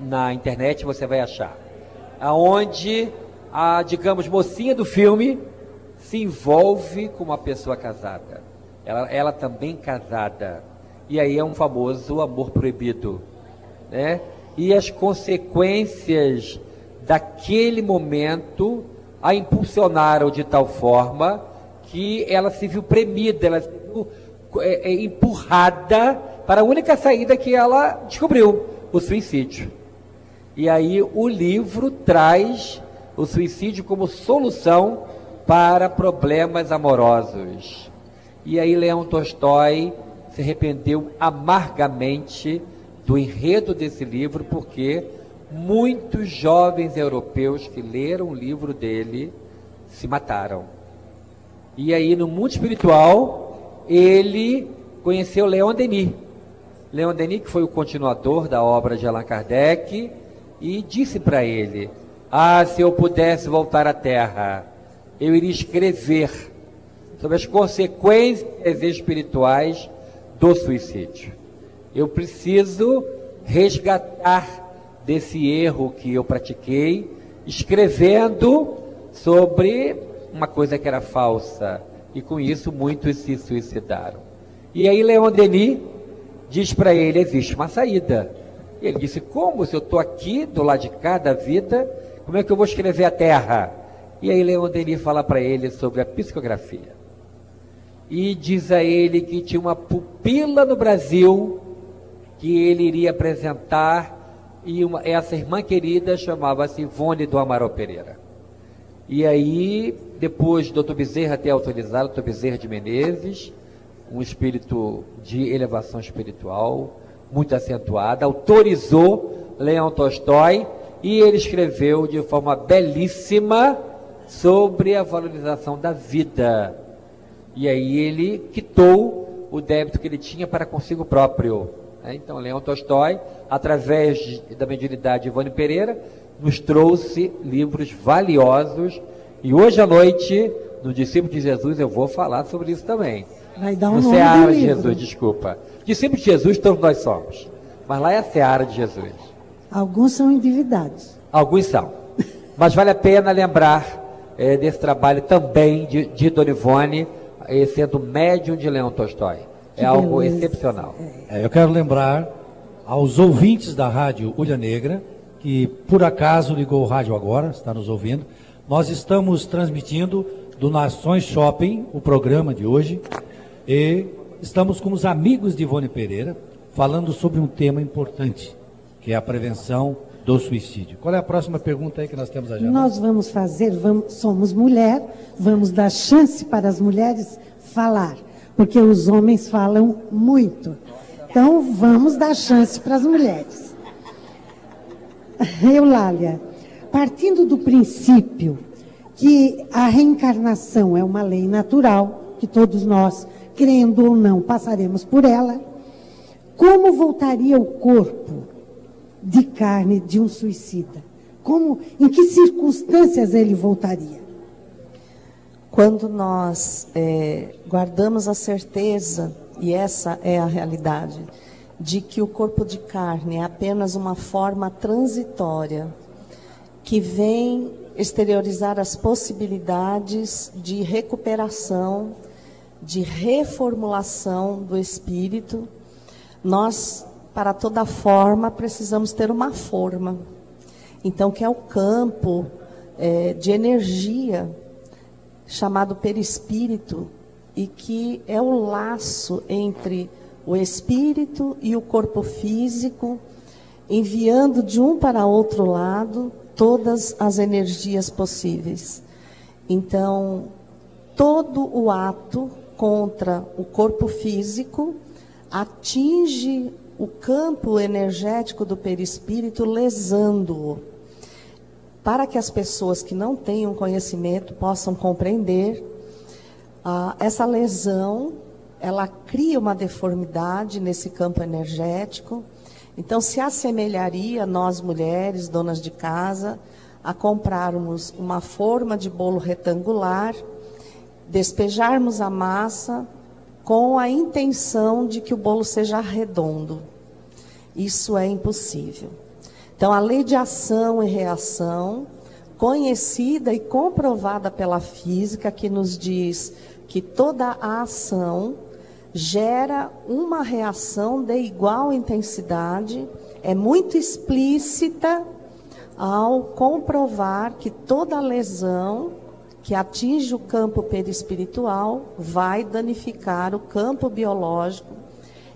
na internet você vai achar. Aonde a, digamos, mocinha do filme se envolve com uma pessoa casada. Ela, ela também casada. E aí é um famoso amor proibido. Né? E as consequências daquele momento a impulsionaram de tal forma que ela se viu premida, ela se viu é, é, empurrada para a única saída que ela descobriu, o suicídio. E aí o livro traz o suicídio como solução para problemas amorosos. E aí Leão Tolstói se arrependeu amargamente do enredo desse livro, porque muitos jovens europeus que leram o livro dele se mataram. E aí, no mundo espiritual, ele conheceu Leon Denis. Leon Denis, que foi o continuador da obra de Allan Kardec, e disse para ele: Ah, se eu pudesse voltar à Terra, eu iria escrever sobre as consequências espirituais do suicídio. Eu preciso resgatar desse erro que eu pratiquei, escrevendo sobre uma coisa que era falsa. E com isso muitos se suicidaram. E aí Leon Denis diz para ele: existe uma saída. E ele disse: como se eu estou aqui do lado de cá da vida, como é que eu vou escrever a terra? E aí Leon Denis fala para ele sobre a psicografia e diz a ele que tinha uma pupila no Brasil que ele iria apresentar e uma, essa irmã querida chamava-se Ivone do Amaral Pereira. E aí, depois do Dr. Bezerra ter autorizado, Dr. Bezerra de Menezes, um espírito de elevação espiritual muito acentuada, autorizou Leão Tolstói e ele escreveu de forma belíssima sobre a valorização da vida e aí ele quitou o débito que ele tinha para consigo próprio. Né? Então, Leão Tolstói, através de, da mediunidade de Ivone Pereira, nos trouxe livros valiosos. E hoje à noite, no Discípulo de Jesus, eu vou falar sobre isso também. Vai dar um no nome Seara de livro. Jesus, desculpa. Discípulo de Jesus, todos nós somos. Mas lá é a Seara de Jesus. Alguns são endividados. Alguns são. Mas vale a pena lembrar é, desse trabalho também de, de Dona Ivone, eh, sendo médium de Leão Tolstói. É Que algo beleza. excepcional. É, eu quero lembrar aos ouvintes da Rádio Ulha Negra, que por acaso ligou o rádio agora, está nos ouvindo. Nós estamos transmitindo do Nações Shopping o programa de hoje e estamos com os amigos de Ivone Pereira falando sobre um tema importante, que é a prevenção do suicídio. Qual é a próxima pergunta aí que nós temos agendada? Nós vamos fazer, vamos, somos mulher, vamos dar chance para as mulheres falar, porque os homens falam muito. Então, vamos dar chance para as mulheres. [LAUGHS] Eulália, partindo do princípio que a reencarnação é uma lei natural, que todos nós, crendo ou não, passaremos por ela, como voltaria o corpo de carne de um suicida? Como, em que circunstâncias ele voltaria? Quando nós é, guardamos a certeza, e essa é a realidade, de que o corpo de carne é apenas uma forma transitória que vem exteriorizar as possibilidades de recuperação, de reformulação do espírito, nós, para toda forma, precisamos ter uma forma. Então, que é o campo é, de energia chamado perispírito e que é o laço entre o espírito e o corpo físico, enviando de um para outro lado todas as energias possíveis. Então, todo o ato contra o corpo físico atinge o campo energético do perispírito, lesando-o. Para que as pessoas que não tenham conhecimento possam compreender, ah, essa lesão, ela cria uma deformidade nesse campo energético. Então, se assemelharia nós mulheres, donas de casa, a comprarmos uma forma de bolo retangular, despejarmos a massa com a intenção de que o bolo seja redondo. Isso é impossível. Então, a lei de ação e reação, conhecida e comprovada pela física, que nos diz que toda a ação gera uma reação de igual intensidade, é muito explícita ao comprovar que toda lesão que atinge o campo perispiritual vai danificar o campo biológico,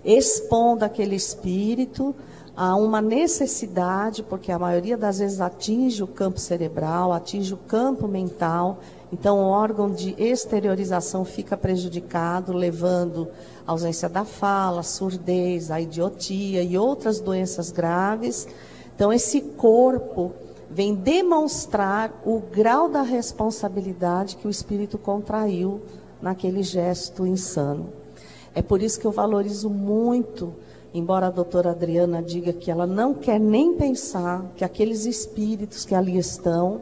expondo aquele espírito a uma necessidade, porque a maioria das vezes atinge o campo cerebral, atinge o campo mental, então o órgão de exteriorização fica prejudicado, levando ausência da fala, surdez, a idiotia e outras doenças graves. Então esse corpo vem demonstrar o grau da responsabilidade que o espírito contraiu naquele gesto insano. É por isso que eu valorizo muito embora a doutora Adriana diga que ela não quer nem pensar que aqueles espíritos que ali estão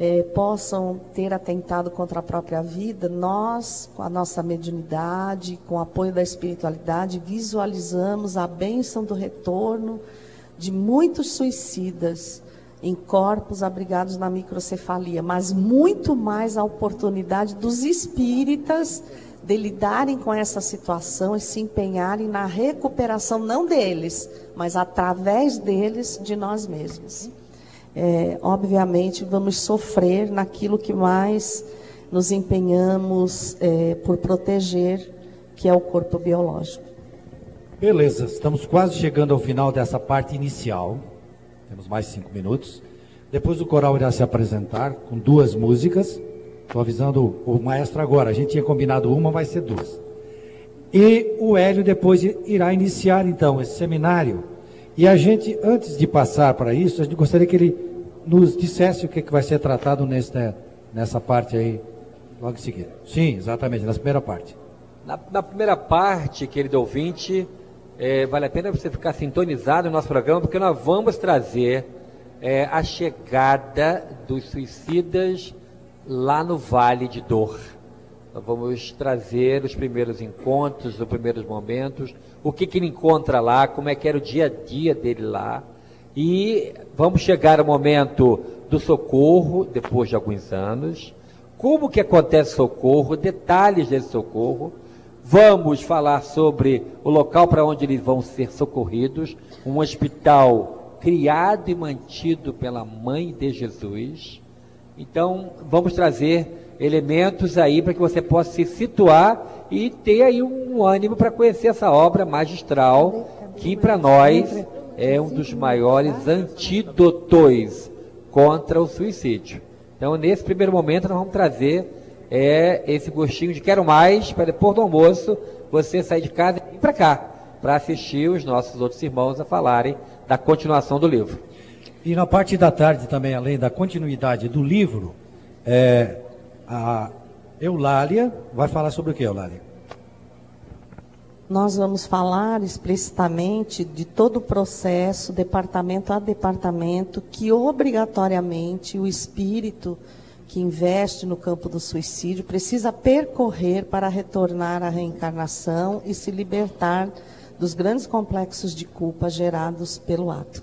é, possam ter atentado contra a própria vida, nós, com a nossa mediunidade, com o apoio da espiritualidade, visualizamos a bênção do retorno de muitos suicidas em corpos abrigados na microcefalia, mas muito mais a oportunidade dos espíritas de lidarem com essa situação e se empenharem na recuperação, não deles, mas através deles, de nós mesmos. É, obviamente, vamos sofrer naquilo que mais nos empenhamos é, por proteger, que é o corpo biológico. Beleza, estamos quase chegando ao final dessa parte inicial. Temos mais cinco minutos. Depois o coral irá se apresentar com duas músicas. Estou avisando o maestro agora. A gente tinha combinado uma, vai ser duas. E o Hélio depois irá iniciar então esse seminário. E a gente, antes de passar para isso, a gente gostaria que ele nos dissesse o que, que vai ser tratado nessa, nessa parte aí, logo em seguida. Sim, exatamente, nessa primeira parte. Na, na primeira parte, querido ouvinte, é, vale a pena você ficar sintonizado no nosso programa, porque nós vamos trazer é, a chegada dos suicidas lá no Vale de Dor. Nós vamos trazer os primeiros encontros, os primeiros momentos, o que, que ele encontra lá, como é que era o dia a dia dele lá. E vamos chegar ao momento do socorro, depois de alguns anos, como que acontece o socorro, detalhes desse socorro. Vamos falar sobre o local para onde eles vão ser socorridos, um hospital criado e mantido pela mãe de Jesus. Então, vamos trazer elementos aí para que você possa se situar e ter aí um ânimo para conhecer essa obra magistral que para nós é um dos maiores antídotos contra o suicídio. Então, nesse primeiro momento, nós vamos trazer é, esse gostinho de quero mais, para depois do almoço você sair de casa e ir para cá, para assistir os nossos outros irmãos a falarem da continuação do livro. E na parte da tarde também, além da continuidade do livro, é, a Eulália vai falar sobre o que, Eulália? Nós vamos falar explicitamente de todo o processo, departamento a departamento, que obrigatoriamente o espírito que investe no campo do suicídio precisa percorrer para retornar à reencarnação e se libertar dos grandes complexos de culpa gerados pelo ato.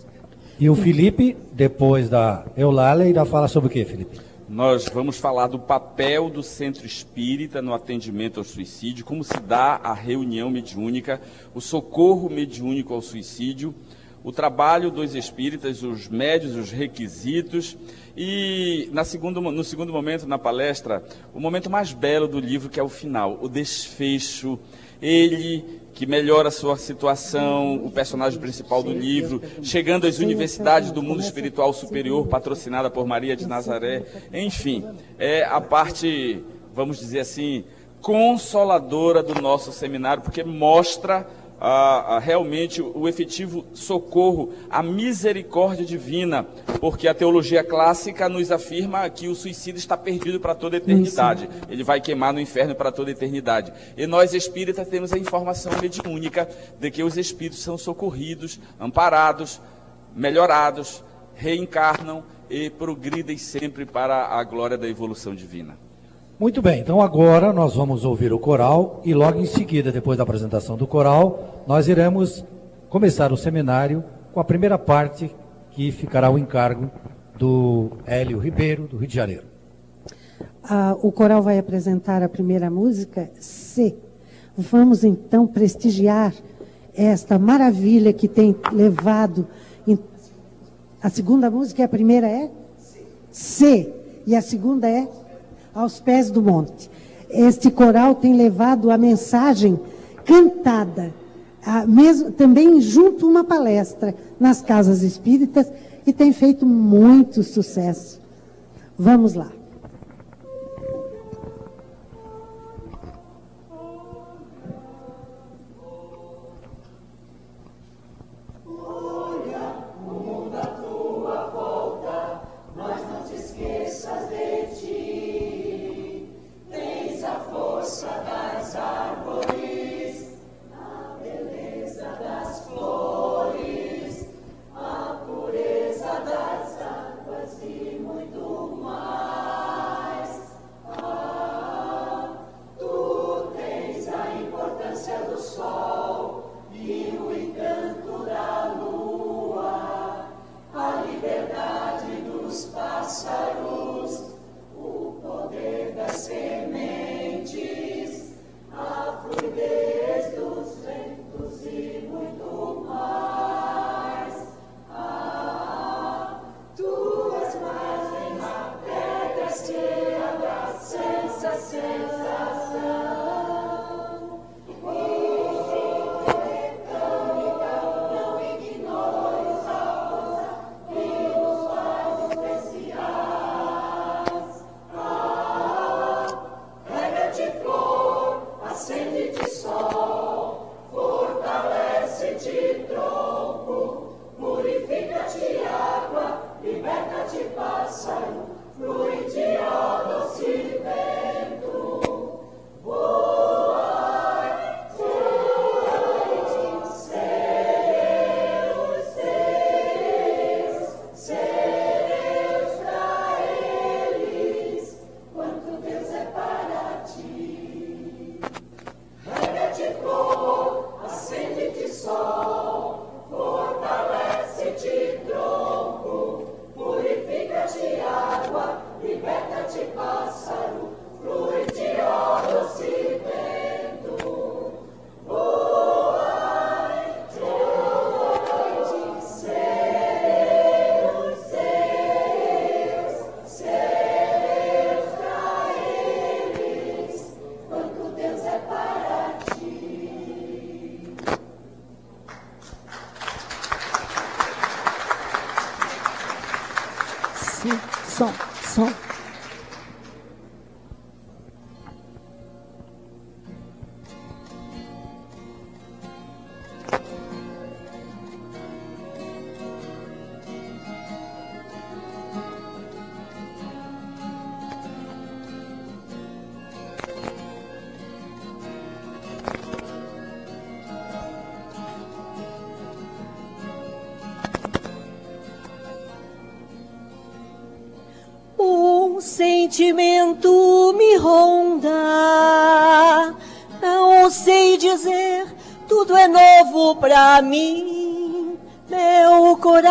E o Felipe, depois da Eulália, irá falar sobre o que, Felipe? Nós vamos falar do papel do centro espírita no atendimento ao suicídio, como se dá a reunião mediúnica, o socorro mediúnico ao suicídio, o trabalho dos espíritas, os médios, os requisitos e na segundo, no segundo momento na palestra, o momento mais belo do livro, que é o final, o desfecho. Ele que melhora a sua situação, o personagem principal do livro, chegando às universidades do mundo espiritual superior, patrocinada por Maria de Nazaré. Enfim, é a parte, vamos dizer assim, consoladora do nosso seminário, porque mostra a, a, realmente o efetivo socorro, a misericórdia divina, porque a teologia clássica nos afirma que o suicídio está perdido para toda a eternidade. Isso. Ele vai queimar no inferno para toda a eternidade. E nós espíritas temos a informação mediúnica de que os espíritos são socorridos, amparados, melhorados, reencarnam e progridem sempre para a glória da evolução divina. Muito bem, então agora nós vamos ouvir o coral e logo em seguida, depois da apresentação do coral, nós iremos começar o seminário com a primeira parte que ficará o encargo do Hélio Ribeiro, do Rio de Janeiro. Ah, o coral vai apresentar a primeira música, C. Vamos então prestigiar esta maravilha que tem levado A segunda música e a primeira é? C. E a segunda é? Aos pés do monte. Este coral tem levado a mensagem cantada, a, mesmo, também junto uma palestra nas casas espíritas e tem feito muito sucesso. Vamos lá.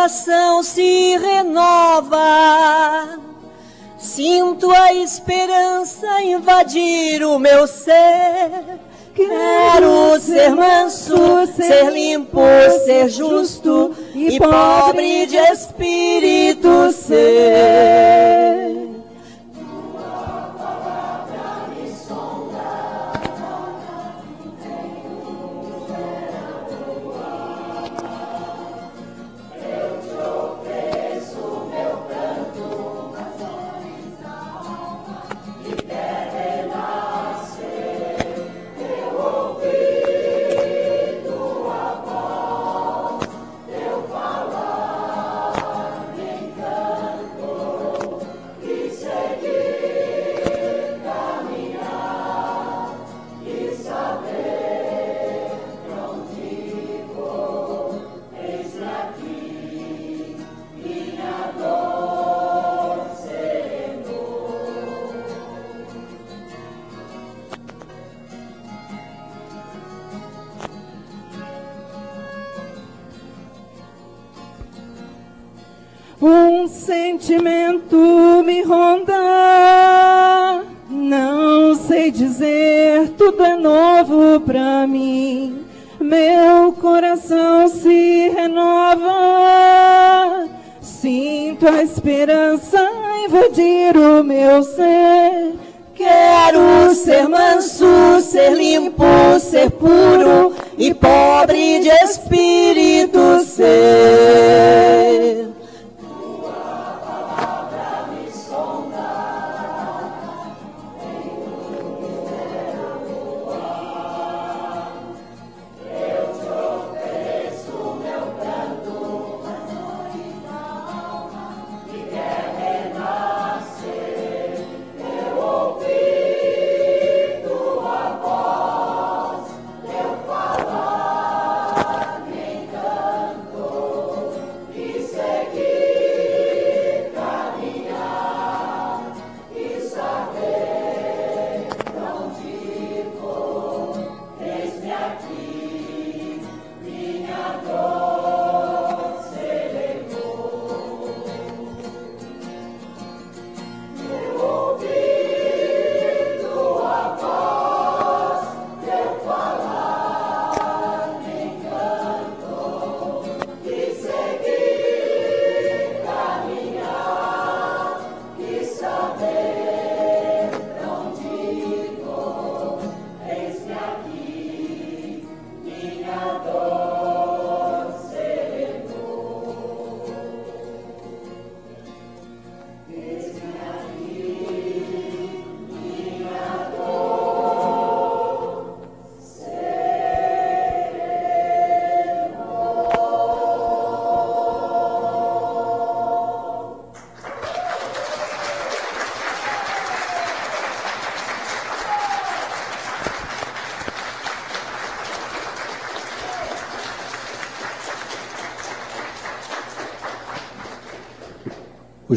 Meu coração se renova. Sinto a esperança invadir o meu ser. Quero ser manso, ser limpo, ser justo e pobre de espírito ser.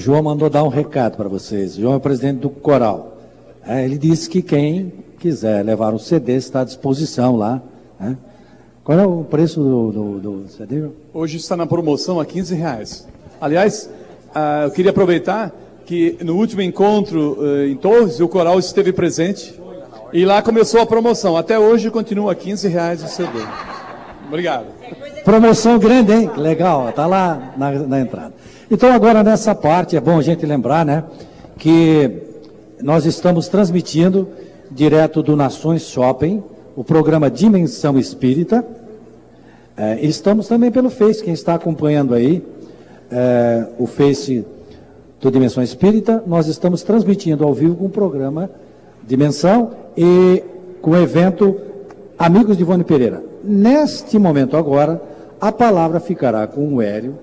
João mandou dar um recado para vocês. O João é o presidente do coral. É, ele disse que quem quiser levar um CD está à disposição lá. né? Qual é o preço do, do, do CD? Hoje está na promoção a 15 reais. Aliás, ah, eu queria aproveitar que no último encontro eh, em Torres, o coral esteve presente e lá começou a promoção. Até hoje continua a 15 reais o CD. Obrigado. Promoção grande, hein? Legal, tá lá na, na entrada. Então, agora nessa parte, é bom a gente lembrar, né, que nós estamos transmitindo direto do Nações Shopping, o programa Dimensão Espírita. É, estamos também pelo Face, quem está acompanhando aí, é, o Face do Dimensão Espírita, nós estamos transmitindo ao vivo com o programa Dimensão e com o evento Amigos de Ivone Pereira. Neste momento agora, a palavra ficará com o Hélio,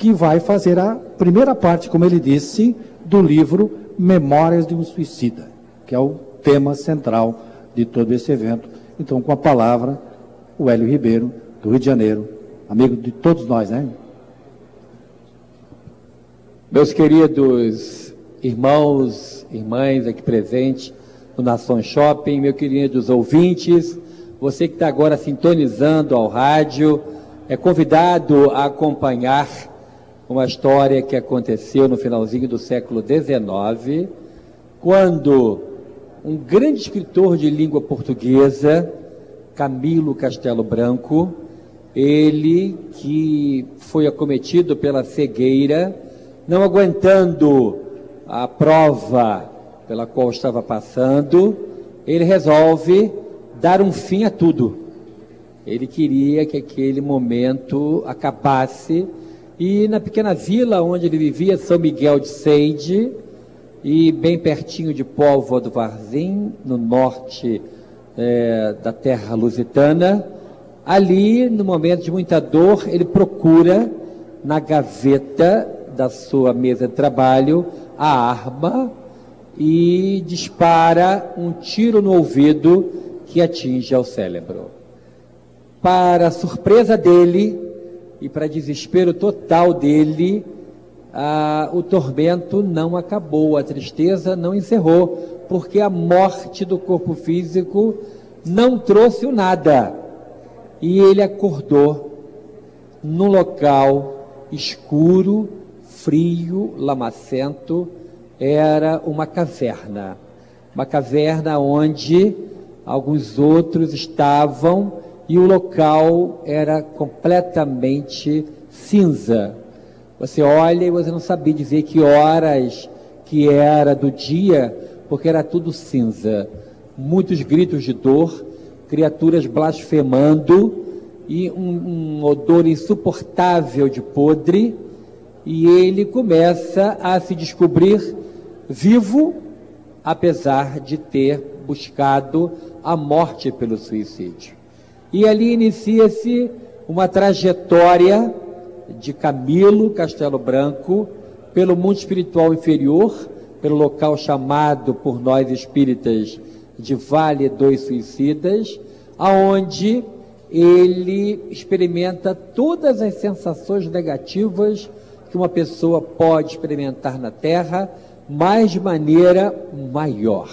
que vai fazer a primeira parte, como ele disse, do livro Memórias de um Suicida, que é o tema central de todo esse evento. Então, com a palavra, o Hélio Ribeiro, do Rio de Janeiro, amigo de todos nós, né? Meus queridos irmãos, irmãs aqui presentes no Nação Shopping, meus queridos ouvintes, você que está agora sintonizando ao rádio, é convidado a acompanhar uma história que aconteceu no finalzinho do século XIX, quando um grande escritor de língua portuguesa, Camilo Castelo Branco, ele que foi acometido pela cegueira, não aguentando a prova pela qual estava passando, ele resolve dar um fim a tudo. Ele queria que aquele momento acabasse e na pequena vila onde ele vivia, São Miguel de Seide, e bem pertinho de Póvoa do Varzim, no norte é, da terra lusitana, ali, no momento de muita dor, ele procura na gaveta da sua mesa de trabalho a arma e dispara um tiro no ouvido que atinge ao cérebro. Para surpresa dele e para desespero total dele, ah, o tormento não acabou, a tristeza não encerrou, porque a morte do corpo físico não trouxe o nada. E ele acordou num local escuro, frio, lamacento, era uma caverna. Uma caverna onde alguns outros estavam e o local era completamente cinza. Você olha e você não sabia dizer que horas que era do dia, porque era tudo cinza. Muitos gritos de dor, criaturas blasfemando e um, um odor insuportável de podre. E ele começa a se descobrir vivo, apesar de ter buscado a morte pelo suicídio. E ali inicia-se uma trajetória de Camilo Castelo Branco pelo mundo espiritual inferior, pelo local chamado por nós espíritas de Vale dos Suicidas, aonde ele experimenta todas as sensações negativas que uma pessoa pode experimentar na Terra, mas de maneira maior.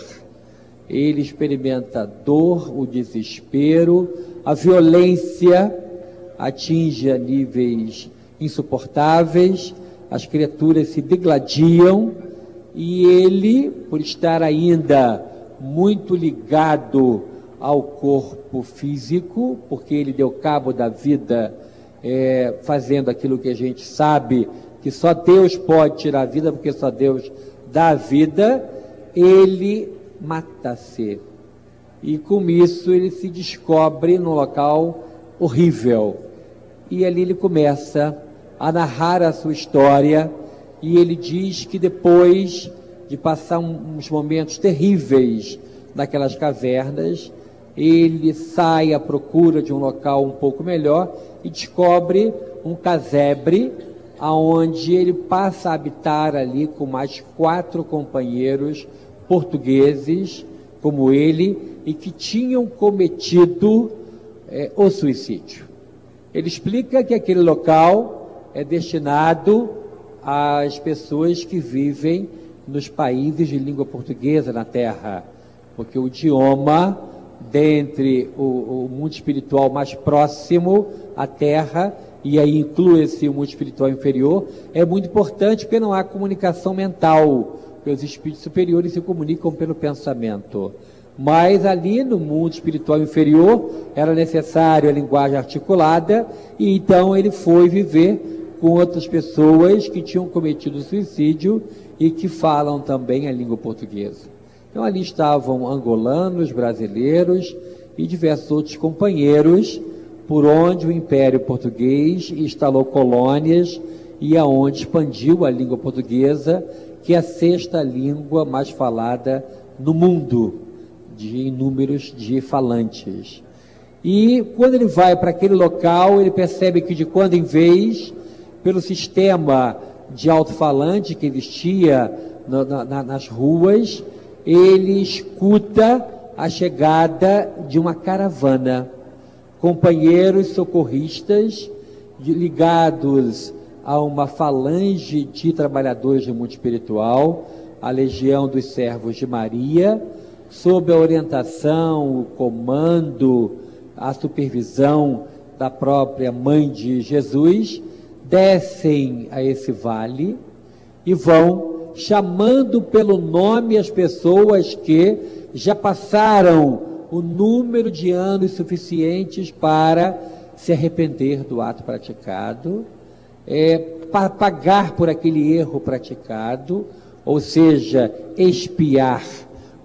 Ele experimenta a dor, o desespero, a violência atinge a níveis insuportáveis, as criaturas se degladiam e ele, por estar ainda muito ligado ao corpo físico, porque ele deu cabo da vida é, fazendo aquilo que a gente sabe que só Deus pode tirar a vida, porque só Deus dá a vida, ele mata-se. E com isso ele se descobre num local horrível. E ali ele começa a narrar a sua história e ele diz que depois de passar uns momentos terríveis naquelas cavernas, ele sai à procura de um local um pouco melhor e descobre um casebre aonde ele passa a habitar ali com mais quatro companheiros portugueses como ele e que tinham cometido é, o suicídio. Ele explica que aquele local é destinado às pessoas que vivem nos países de língua portuguesa na Terra, porque o idioma dentre o, o mundo espiritual mais próximo à Terra e aí inclui-se o mundo espiritual inferior, é muito importante porque não há comunicação mental, porque os espíritos superiores se comunicam pelo pensamento. Mas ali no mundo espiritual inferior era necessário a linguagem articulada, e então ele foi viver com outras pessoas que tinham cometido suicídio e que falam também a língua portuguesa. Então ali estavam angolanos, brasileiros e diversos outros companheiros, por onde o Império Português instalou colônias e aonde expandiu a língua portuguesa, que é a sexta língua mais falada no mundo de números de falantes. E quando ele vai para aquele local, ele percebe que de quando em vez, pelo sistema de alto-falante que existia na, na, nas ruas, ele escuta a chegada de uma caravana. Companheiros socorristas ligados a uma falange de trabalhadores do mundo espiritual, a Legião dos Servos de Maria, sob a orientação, o comando, a supervisão da própria mãe de Jesus, descem a esse vale e vão chamando pelo nome as pessoas que já passaram o número de anos suficientes para se arrepender do ato praticado, é, pagar por aquele erro praticado, ou seja, expiar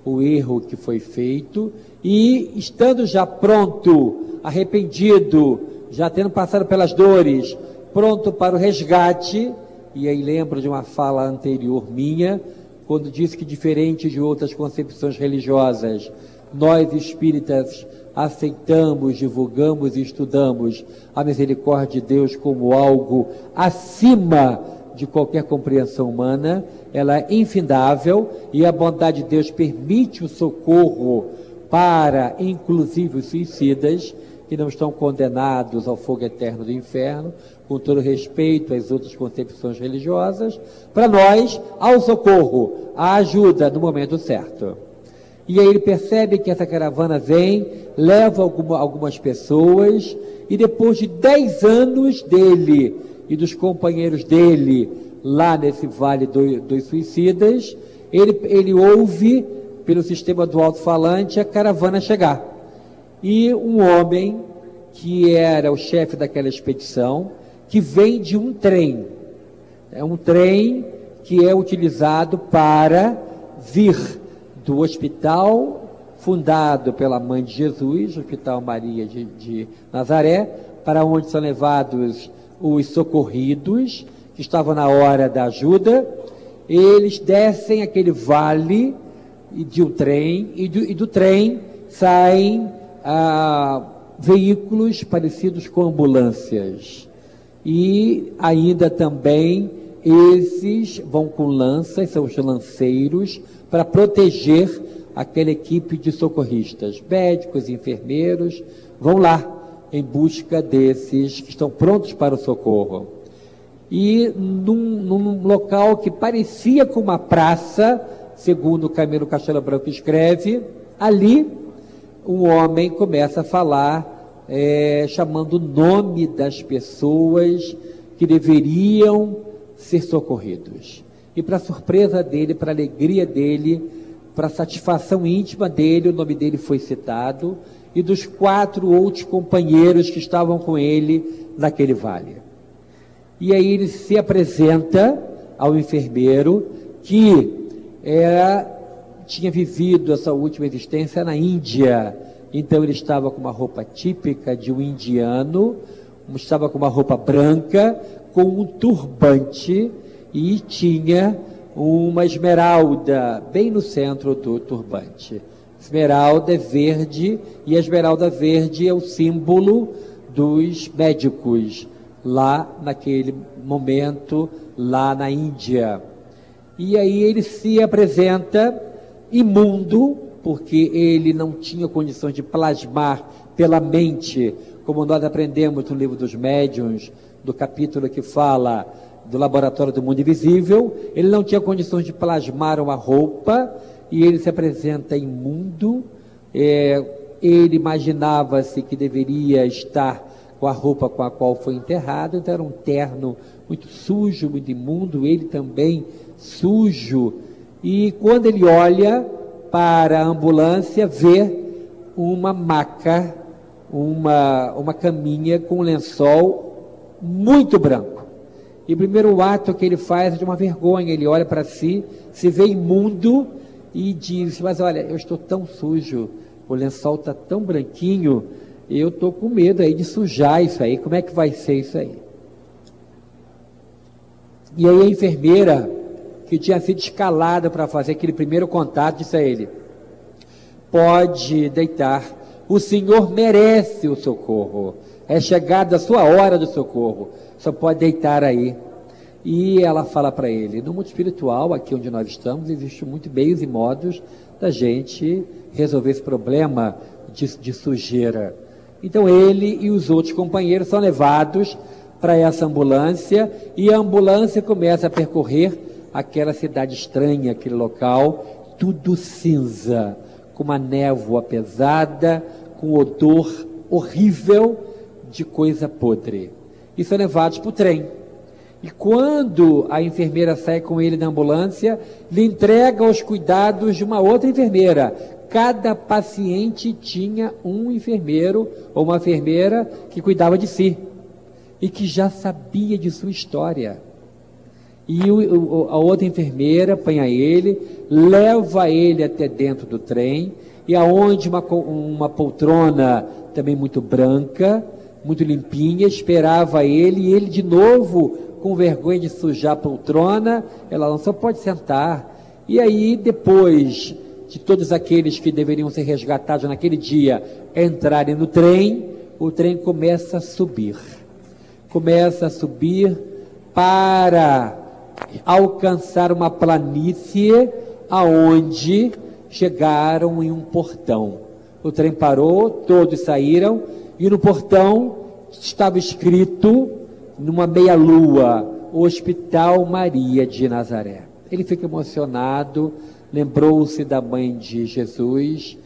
o erro que foi feito e estando já pronto, arrependido, já tendo passado pelas dores, pronto para o resgate, e aí lembro de uma fala anterior minha, quando disse que diferente de outras concepções religiosas, nós espíritas aceitamos, divulgamos e estudamos a misericórdia de Deus como algo acima de qualquer compreensão humana, ela é infindável e a bondade de Deus permite o socorro para, inclusive, os suicidas que não estão condenados ao fogo eterno do inferno, com todo respeito às outras concepções religiosas, para nós, ao socorro, a ajuda no momento certo. E aí ele percebe que essa caravana vem, leva alguma, algumas pessoas, e depois de dez anos dele e dos companheiros dele lá nesse vale do, dos suicidas, ele, ele ouve pelo sistema do alto-falante a caravana chegar. E um homem que era o chefe daquela expedição, que vem de um trem, É um trem que é utilizado para vir do hospital fundado pela mãe de Jesus, Hospital Maria de, de Nazaré, para onde são levados os socorridos, que estavam na hora da ajuda. Eles descem aquele vale de um trem, e do, e do trem saem ah, veículos parecidos com ambulâncias. E ainda também esses vão com lanças, são os lanceiros, para proteger aquela equipe de socorristas, médicos, enfermeiros, vão lá em busca desses que estão prontos para o socorro. E num, num local que parecia com uma praça, segundo o Camilo Castelo Branco escreve, ali um homem começa a falar, é, chamando o nome das pessoas que deveriam ser socorridos. E para surpresa dele, para alegria dele, para satisfação íntima dele, o nome dele foi citado, e dos quatro outros companheiros que estavam com ele naquele vale. E aí ele se apresenta ao enfermeiro que era, tinha vivido essa última existência na Índia. Então ele estava com uma roupa típica de um indiano, estava com uma roupa branca, com um turbante e tinha uma esmeralda bem no centro do turbante. Esmeralda é verde e a esmeralda verde é o símbolo dos médicos lá naquele momento, lá na Índia. E aí ele se apresenta imundo, porque ele não tinha condições de plasmar pela mente, como nós aprendemos no livro dos médiuns, do capítulo que fala do laboratório do mundo invisível, ele não tinha condições de plasmar uma roupa e ele se apresenta imundo. É, ele imaginava-se que deveria estar com a roupa com a qual foi enterrado, então era um terno muito sujo, muito imundo, ele também sujo. E quando ele olha para a ambulância, vê uma maca, uma, uma caminha com um lençol muito branco. E o primeiro ato que ele faz é de uma vergonha. Ele olha para si, se vê imundo e diz: Mas olha, eu estou tão sujo, o lençol está tão branquinho, eu estou com medo aí de sujar isso aí. Como é que vai ser isso aí? E aí a enfermeira, que tinha sido escalada para fazer aquele primeiro contato, disse a ele: Pode deitar, o Senhor merece o socorro. É chegada a sua hora do socorro só pode deitar aí. E ela fala para ele: no mundo espiritual, aqui onde nós estamos, existem muitos meios e modos da gente resolver esse problema de, de sujeira. Então ele e os outros companheiros são levados para essa ambulância e a ambulância começa a percorrer aquela cidade estranha, aquele local, tudo cinza, com uma névoa pesada, com odor horrível de coisa podre e são levados para o trem. E quando a enfermeira sai com ele da ambulância, lhe entrega os cuidados de uma outra enfermeira. Cada paciente tinha um enfermeiro ou uma enfermeira que cuidava de si e que já sabia de sua história. E o, a outra enfermeira apanha ele, leva ele até dentro do trem, e aonde uma, uma poltrona também muito branca, muito limpinha, esperava ele, e ele de novo, com vergonha de sujar a poltrona, ela não só pode sentar. E aí, depois de todos aqueles que deveriam ser resgatados naquele dia entrarem no trem, o trem começa a subir. Começa a subir para alcançar uma planície aonde chegaram em um portão. O trem parou, todos saíram e no portão estava escrito, numa meia-lua, Hospital Maria de Nazaré. Ele fica emocionado, lembrou-se da mãe de Jesus,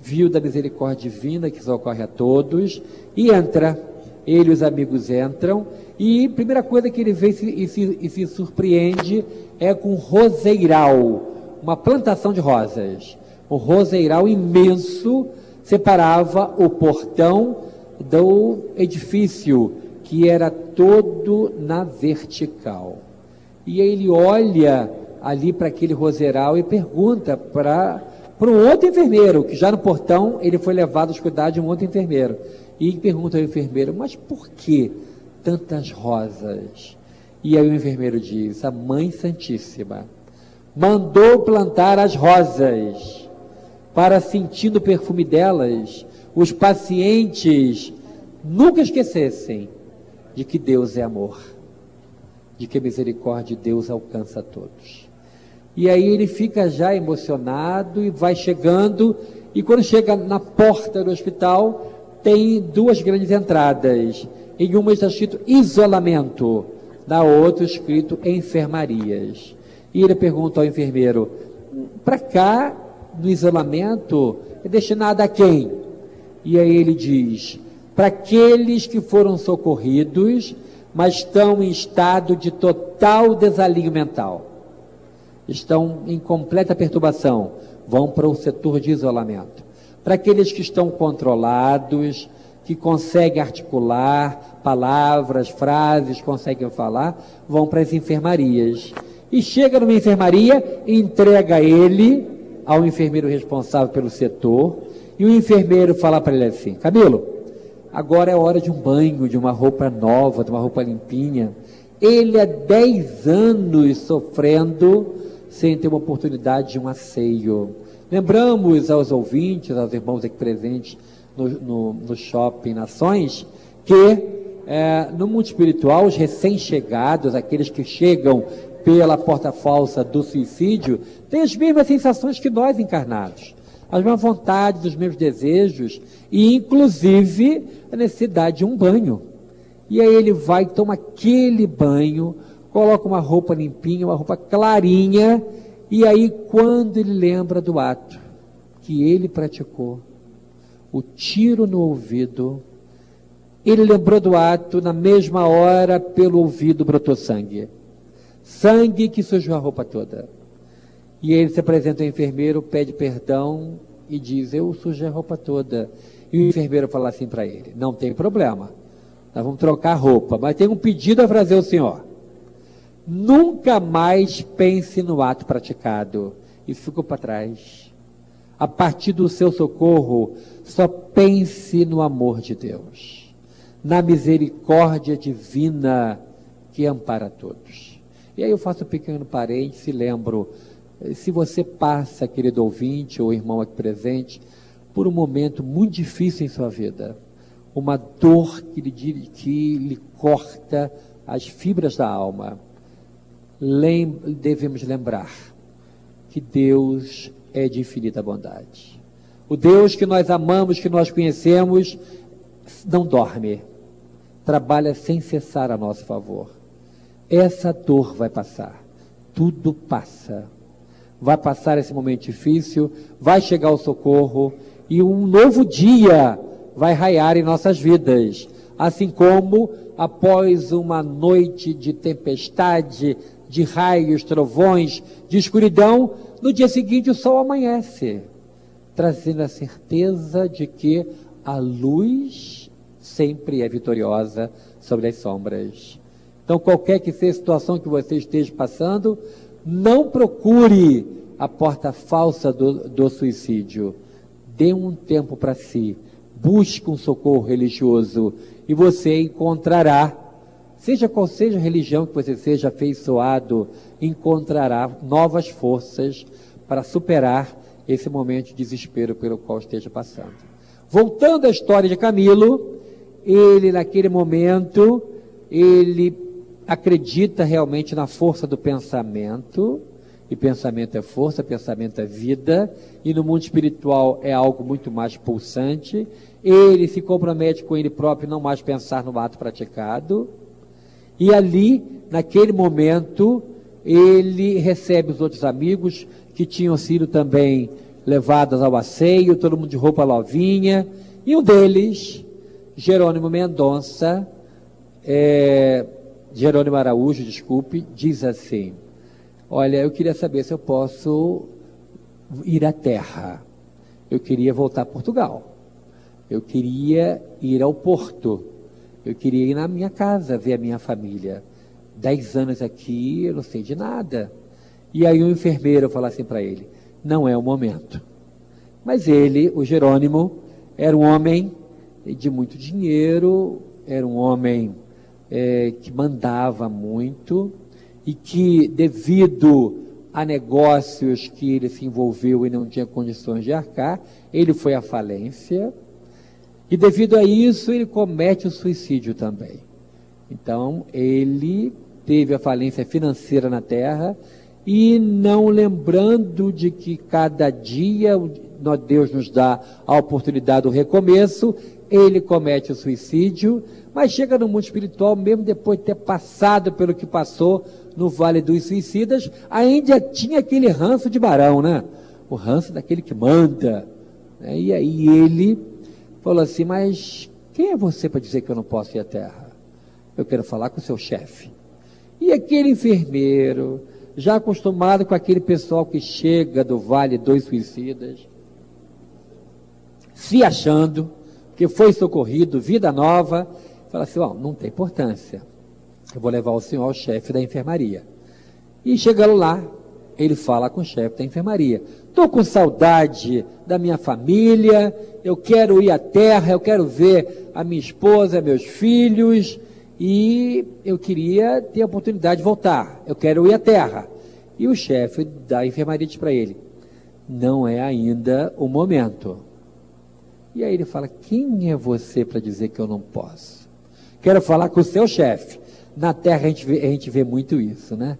viu da misericórdia divina que socorre a todos e entra. Ele e os amigos entram e a primeira coisa que ele vê e se, e se surpreende é com um roseiral, uma plantação de rosas. Um roseiral imenso separava o portão do edifício, que era todo na vertical. E ele olha ali para aquele roseral e pergunta para para um outro enfermeiro, que já no portão ele foi levado aos cuidados de um outro enfermeiro. E pergunta ao enfermeiro, mas por que tantas rosas? E aí o enfermeiro diz, a Mãe Santíssima mandou plantar as rosas para, sentindo o perfume delas, os pacientes nunca esquecessem de que Deus é amor, de que a misericórdia de Deus alcança a todos. E aí ele fica já emocionado e vai chegando, e quando chega na porta do hospital, tem duas grandes entradas. Em uma está escrito isolamento, na outra escrito enfermarias. E ele pergunta ao enfermeiro: para cá, no isolamento, é destinado a quem? E aí ele diz: para aqueles que foram socorridos, mas estão em estado de total desalinho mental. Estão em completa perturbação, vão para o setor de isolamento. Para aqueles que estão controlados, que conseguem articular palavras, frases, conseguem falar, vão para as enfermarias. E chega numa enfermaria, entrega ele ao enfermeiro responsável pelo setor, e o enfermeiro fala para ele assim: Camilo, agora é hora de um banho, de uma roupa nova, de uma roupa limpinha. Ele há 10 anos sofrendo sem ter uma oportunidade de um asseio. Lembramos aos ouvintes, aos irmãos aqui presentes no, no, no Shopping Nações, que é, no mundo espiritual, os recém-chegados, aqueles que chegam pela porta falsa do suicídio, têm as mesmas sensações que nós encarnados, as mesmas vontades, os mesmos desejos, e inclusive a necessidade de um banho. E aí ele vai, toma aquele banho, coloca uma roupa limpinha, uma roupa clarinha, e aí quando ele lembra do ato que ele praticou, o tiro no ouvido, ele lembrou do ato, na mesma hora, pelo ouvido brotou sangue. Sangue que sujou a roupa toda. E ele se apresenta ao enfermeiro, pede perdão e diz: Eu sujei a roupa toda. E o enfermeiro fala assim para ele: Não tem problema, nós vamos trocar a roupa, mas tem um pedido a fazer o senhor. Nunca mais pense no ato praticado. E ficou para trás. A partir do seu socorro, só pense no amor de Deus, na misericórdia divina que ampara todos. E aí eu faço um pequeno parênteses e lembro, se você passa, querido ouvinte ou irmão aqui presente, por um momento muito difícil em sua vida, uma dor que lhe, que lhe corta as fibras da alma, lem devemos lembrar que Deus é de infinita bondade. O Deus que nós amamos, que nós conhecemos, não dorme, trabalha sem cessar a nosso favor. Essa dor vai passar, tudo passa. Vai passar esse momento difícil, vai chegar o socorro e um novo dia vai raiar em nossas vidas. Assim como após uma noite de tempestade, de raios, trovões, de escuridão, no dia seguinte o sol amanhece, trazendo a certeza de que a luz sempre é vitoriosa sobre as sombras. Então, qualquer que seja a situação que você esteja passando, não procure a porta falsa do, do suicídio. Dê um tempo para si, busque um socorro religioso e você encontrará Seja qual seja a religião que você seja afeiçoado, encontrará novas forças para superar esse momento de desespero pelo qual esteja passando. Voltando à história de Camilo, ele naquele momento, ele acredita realmente na força do pensamento, e pensamento é força, pensamento é vida, e no mundo espiritual é algo muito mais pulsante. Ele se compromete com ele próprio, não mais pensar no ato praticado. E ali, naquele momento, ele recebe os outros amigos que tinham sido também levados ao asseio, todo mundo de roupa novinha, e um deles, Jerônimo Mendonça, é, Jerônimo Araújo, desculpe, diz assim: Olha, eu queria saber se eu posso ir à terra. Eu queria voltar a Portugal. Eu queria ir ao Porto. Eu queria ir na minha casa ver a minha família. dez anos aqui, eu não sei de nada. E aí o enfermeiro falou assim para ele: não é o momento. Mas ele, o Jerônimo, era um homem de muito dinheiro, era um homem é, que mandava muito e que, devido a negócios que ele se envolveu e não tinha condições de arcar, ele foi à falência. E devido a isso, ele comete o suicídio também. Então, ele teve a falência financeira na terra e não lembrando de que cada dia Deus nos dá a oportunidade do recomeço, ele comete o suicídio, mas chega no mundo espiritual, mesmo depois de ter passado pelo que passou no Vale dos Suicidas, ainda tinha aquele ranço de barão, né? O ranço daquele que manda. Né? E aí ele falou assim: Mas quem é você para dizer que eu não posso ir à terra? Eu quero falar com o seu chefe. E aquele enfermeiro, já acostumado com aquele pessoal que chega do Vale dos Suicidas, se achando que foi socorrido, vida nova, fala assim: ó, não tem importância. Eu vou levar o senhor ao chefe da enfermaria. E chegando lá, ele fala com o chefe da enfermaria: estou com saudade da minha família, eu quero ir à terra, eu quero ver a minha esposa, meus filhos, e eu queria ter a oportunidade de voltar. Eu quero ir à terra. E o chefe da enfermaria diz para ele: não é ainda o momento. E aí ele fala: quem é você para dizer que eu não posso? Quero falar com o seu chefe. Na terra a gente, vê, a gente vê muito isso, né?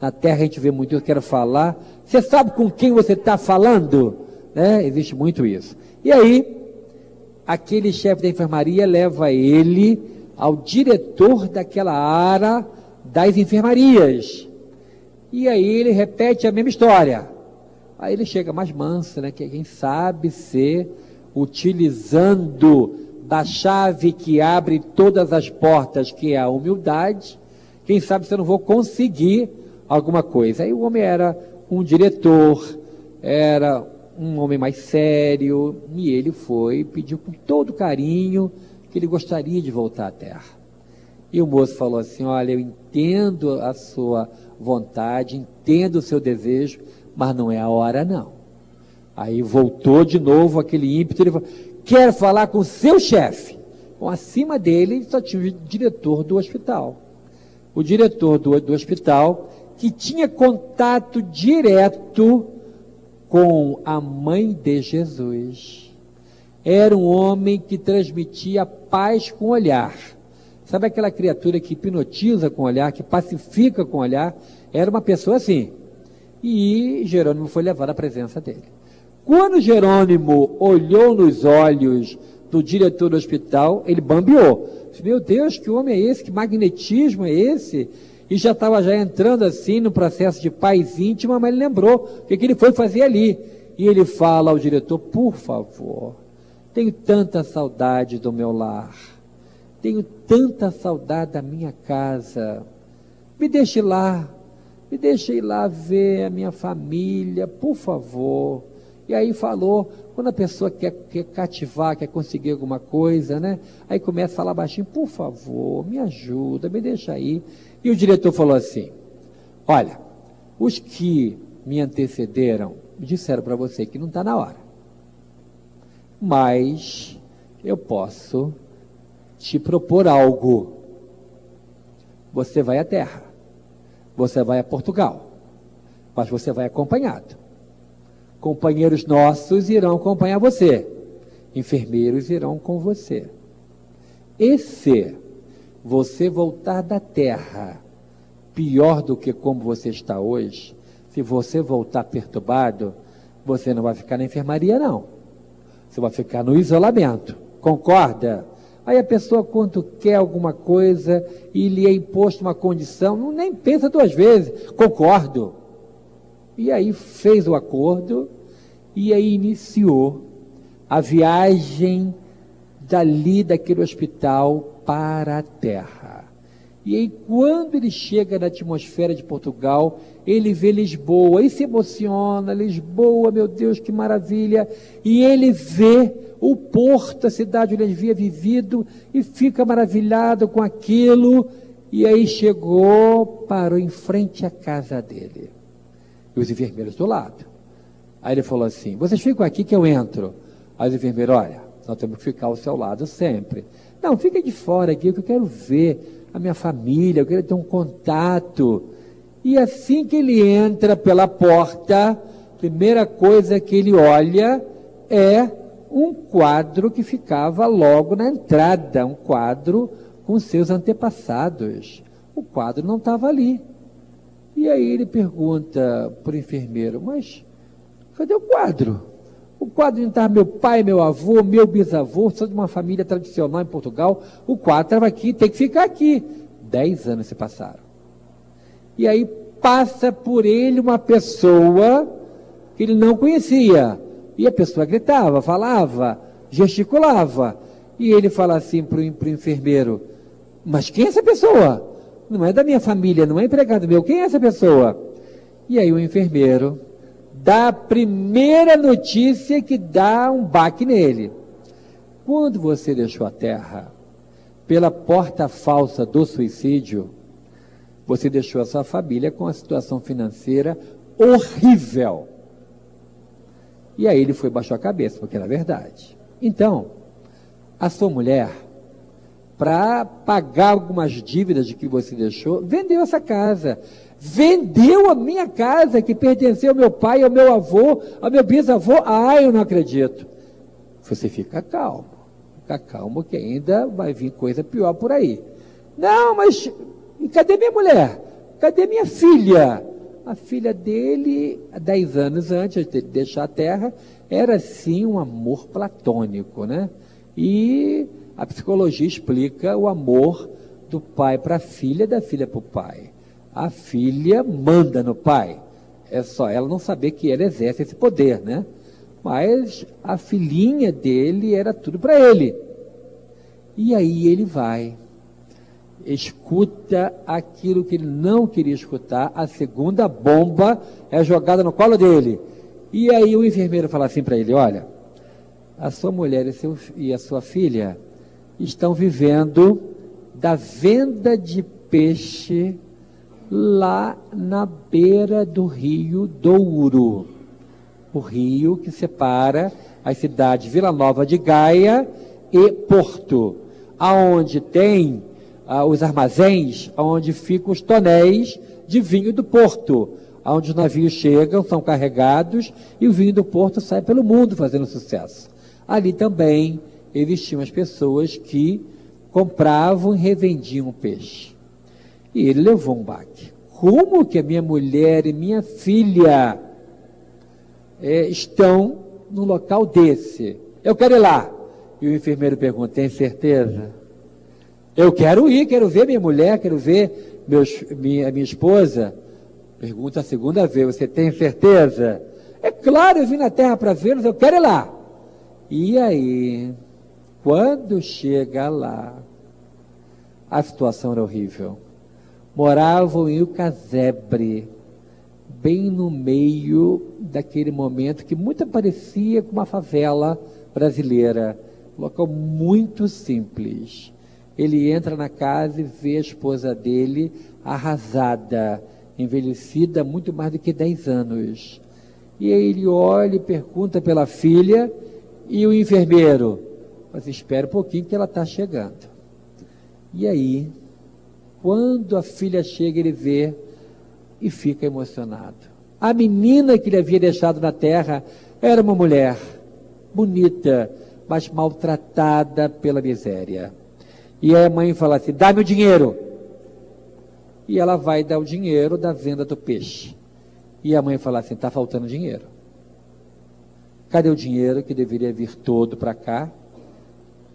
Na terra a gente vê muito isso. Quero falar. Você sabe com quem você está falando? Né? Existe muito isso. E aí, aquele chefe da enfermaria leva ele ao diretor daquela área das enfermarias. E aí ele repete a mesma história. Aí ele chega mais manso, né? Que quem sabe ser utilizando da chave que abre todas as portas, que é a humildade. Quem sabe se eu não vou conseguir alguma coisa. Aí o homem era um diretor, era um homem mais sério, e ele foi, pediu com todo carinho que ele gostaria de voltar à terra. E o moço falou assim: Olha, eu entendo a sua vontade, entendo o seu desejo, mas não é a hora, não. Aí voltou de novo aquele ímpeto, ele falou: Quero falar com seu chefe. Bom, acima dele só tinha o diretor do hospital. O diretor do, do hospital, que tinha contato direto com a mãe de Jesus era um homem que transmitia paz com olhar. Sabe aquela criatura que hipnotiza com olhar, que pacifica com olhar? Era uma pessoa assim. E Jerônimo foi levado à presença dele. Quando Jerônimo olhou nos olhos do diretor do hospital, ele bambeou. Meu Deus, que homem é esse? Que magnetismo é esse? E já estava já entrando assim no processo de paz íntima, mas ele lembrou o que, que ele foi fazer ali. E ele fala ao diretor, por favor, tenho tanta saudade do meu lar. Tenho tanta saudade da minha casa. Me deixe lá. Me deixe ir lá ver a minha família, por favor. E aí falou, quando a pessoa quer, quer cativar, quer conseguir alguma coisa, né? Aí começa a falar baixinho, por favor, me ajuda, me deixa aí. E o diretor falou assim: Olha, os que me antecederam disseram para você que não está na hora mas eu posso te propor algo. Você vai à terra, você vai a Portugal, mas você vai acompanhado. Companheiros nossos irão acompanhar você, enfermeiros irão com você. E se você voltar da terra pior do que como você está hoje, se você voltar perturbado, você não vai ficar na enfermaria, não. Você vai ficar no isolamento. Concorda? Aí a pessoa, quando quer alguma coisa e lhe é imposto uma condição, não, nem pensa duas vezes. Concordo. E aí fez o acordo e aí iniciou a viagem dali daquele hospital para a terra. E aí, quando ele chega na atmosfera de Portugal, ele vê Lisboa e se emociona. Lisboa, meu Deus, que maravilha! E ele vê o porto, a cidade onde ele havia vivido, e fica maravilhado com aquilo. E aí chegou, parou em frente à casa dele. E os enfermeiros do lado. Aí ele falou assim: Vocês ficam aqui que eu entro. Aí os enfermeiros, olha, nós temos que ficar ao seu lado sempre. Não, fica de fora aqui, que eu quero ver a minha família, eu quero ter um contato. E assim que ele entra pela porta, primeira coisa que ele olha é um quadro que ficava logo na entrada, um quadro com seus antepassados. O quadro não estava ali. E aí ele pergunta para o enfermeiro, mas cadê o quadro? O quadro não estava meu pai, meu avô, meu bisavô, sou de uma família tradicional em Portugal, o quadro estava aqui, tem que ficar aqui. Dez anos se passaram. E aí passa por ele uma pessoa que ele não conhecia. E a pessoa gritava, falava, gesticulava. E ele fala assim para o enfermeiro: Mas quem é essa pessoa? Não é da minha família, não é empregado meu. Quem é essa pessoa? E aí o enfermeiro dá a primeira notícia que dá um baque nele. Quando você deixou a terra pela porta falsa do suicídio, você deixou a sua família com uma situação financeira horrível. E aí ele foi baixou a cabeça, porque era verdade. Então, a sua mulher, para pagar algumas dívidas de que você deixou, vendeu essa casa. Vendeu a minha casa que pertenceu ao meu pai, ao meu avô, ao meu bisavô. Ah, eu não acredito. Você fica calmo. Fica calmo que ainda vai vir coisa pior por aí. Não, mas e cadê minha mulher? Cadê minha filha? A filha dele, dez anos antes de deixar a terra, era sim um amor platônico, né? E a psicologia explica o amor do pai para a filha, da filha para o pai. A filha manda no pai. É só ela não saber que ele exerce esse poder, né? Mas a filhinha dele era tudo para ele. E aí ele vai escuta aquilo que ele não queria escutar, a segunda bomba é jogada no colo dele. E aí o enfermeiro fala assim para ele: Olha, a sua mulher e, seu, e a sua filha estão vivendo da venda de peixe lá na beira do rio Douro, o rio que separa as cidades Vila Nova de Gaia e Porto, aonde tem ah, os armazéns onde ficam os tonéis de vinho do porto, onde os navios chegam, são carregados e o vinho do porto sai pelo mundo fazendo sucesso. Ali também existiam as pessoas que compravam e revendiam peixe. E ele levou um baque. Como que a minha mulher e minha filha é, estão num local desse? Eu quero ir lá. E o enfermeiro pergunta: tem certeza? Eu quero ir, quero ver minha mulher, quero ver meus, minha, minha esposa. Pergunta a segunda vez: Você tem certeza? É claro, eu vim na terra para vê-los, eu quero ir lá. E aí, quando chega lá, a situação era horrível. Moravam em Ucasebre, bem no meio daquele momento que muito parecia com uma favela brasileira. Um local muito simples. Ele entra na casa e vê a esposa dele arrasada, envelhecida muito mais do que 10 anos. E aí ele olha e pergunta pela filha e o enfermeiro, mas espera um pouquinho que ela está chegando. E aí, quando a filha chega, ele vê e fica emocionado. A menina que ele havia deixado na terra era uma mulher bonita, mas maltratada pela miséria. E a mãe fala assim: dá-me o dinheiro. E ela vai dar o dinheiro da venda do peixe. E a mãe fala assim: está faltando dinheiro. Cadê o dinheiro que deveria vir todo para cá?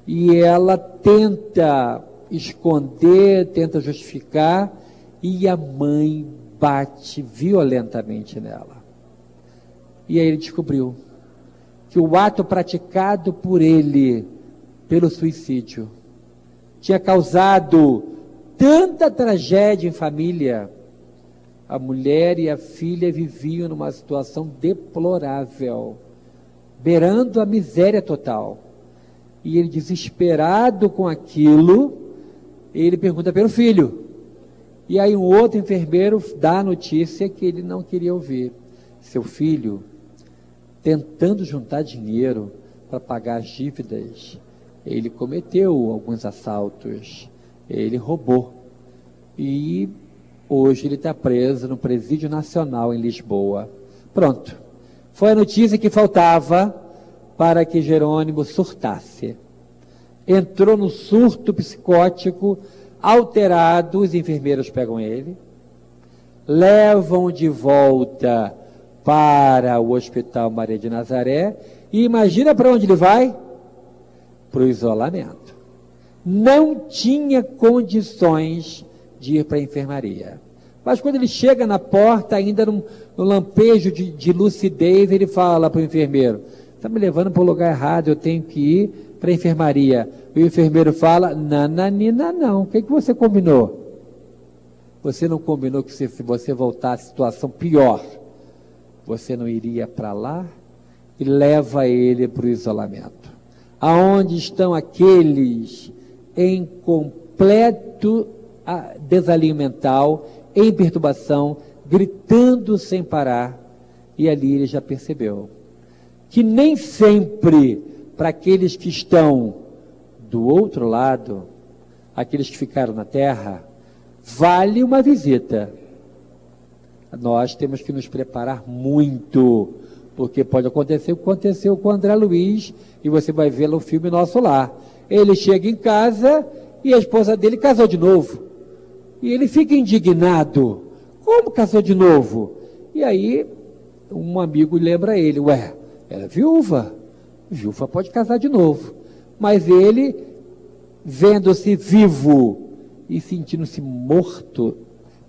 E ela tenta esconder, tenta justificar, e a mãe bate violentamente nela. E aí ele descobriu que o ato praticado por ele, pelo suicídio, tinha causado tanta tragédia em família. A mulher e a filha viviam numa situação deplorável, beirando a miséria total. E ele, desesperado com aquilo, ele pergunta pelo filho: E aí um outro enfermeiro dá a notícia que ele não queria ouvir. Seu filho, tentando juntar dinheiro para pagar as dívidas, ele cometeu alguns assaltos, ele roubou. E hoje ele está preso no Presídio Nacional em Lisboa. Pronto. Foi a notícia que faltava para que Jerônimo surtasse. Entrou no surto psicótico, alterado, os enfermeiros pegam ele, levam de volta para o Hospital Maria de Nazaré e imagina para onde ele vai? Para o isolamento. Não tinha condições de ir para a enfermaria. Mas quando ele chega na porta, ainda no, no lampejo de, de, lucidez, ele fala para o enfermeiro: está me levando para o lugar errado, eu tenho que ir para a enfermaria. O enfermeiro fala: nananina, não. O que, que você combinou? Você não combinou que se, você voltar à situação pior, você não iria para lá? E leva ele para o isolamento. Aonde estão aqueles em completo desalimental, em perturbação, gritando sem parar. E ali ele já percebeu que nem sempre para aqueles que estão do outro lado, aqueles que ficaram na terra, vale uma visita. Nós temos que nos preparar muito, porque pode acontecer o que aconteceu com André Luiz, e você vai ver no filme Nosso Lar. Ele chega em casa e a esposa dele casou de novo. E ele fica indignado. Como casou de novo? E aí um amigo lembra ele, ué, era viúva. Viúva pode casar de novo. Mas ele, vendo-se vivo e sentindo-se morto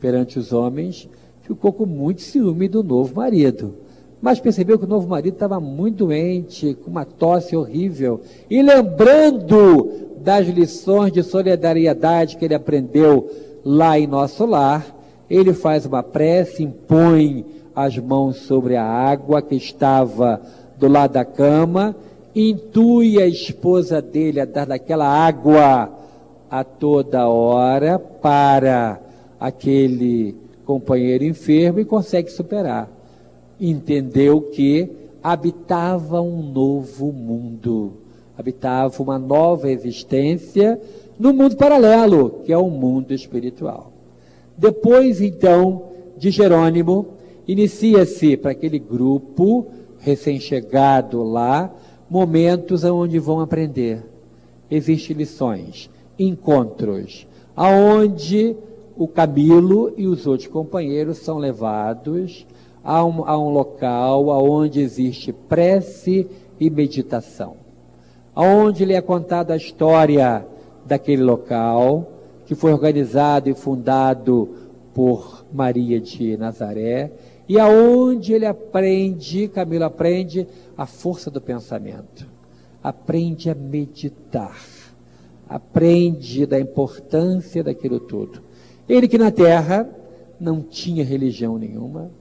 perante os homens, ficou com muito ciúme do novo marido. Mas percebeu que o novo marido estava muito doente, com uma tosse horrível. E lembrando das lições de solidariedade que ele aprendeu lá em nosso lar, ele faz uma prece, impõe as mãos sobre a água que estava do lado da cama, intui a esposa dele a dar daquela água a toda hora para aquele companheiro enfermo e consegue superar. Entendeu que habitava um novo mundo, habitava uma nova existência no mundo paralelo, que é o mundo espiritual. Depois, então, de Jerônimo, inicia-se para aquele grupo recém-chegado lá, momentos onde vão aprender. Existem lições, encontros, aonde o Camilo e os outros companheiros são levados a um, a um local aonde existe prece e meditação, aonde lhe é contada a história daquele local, que foi organizado e fundado por Maria de Nazaré, e aonde ele aprende, Camilo aprende a força do pensamento, aprende a meditar, aprende da importância daquilo tudo. Ele que na terra não tinha religião nenhuma,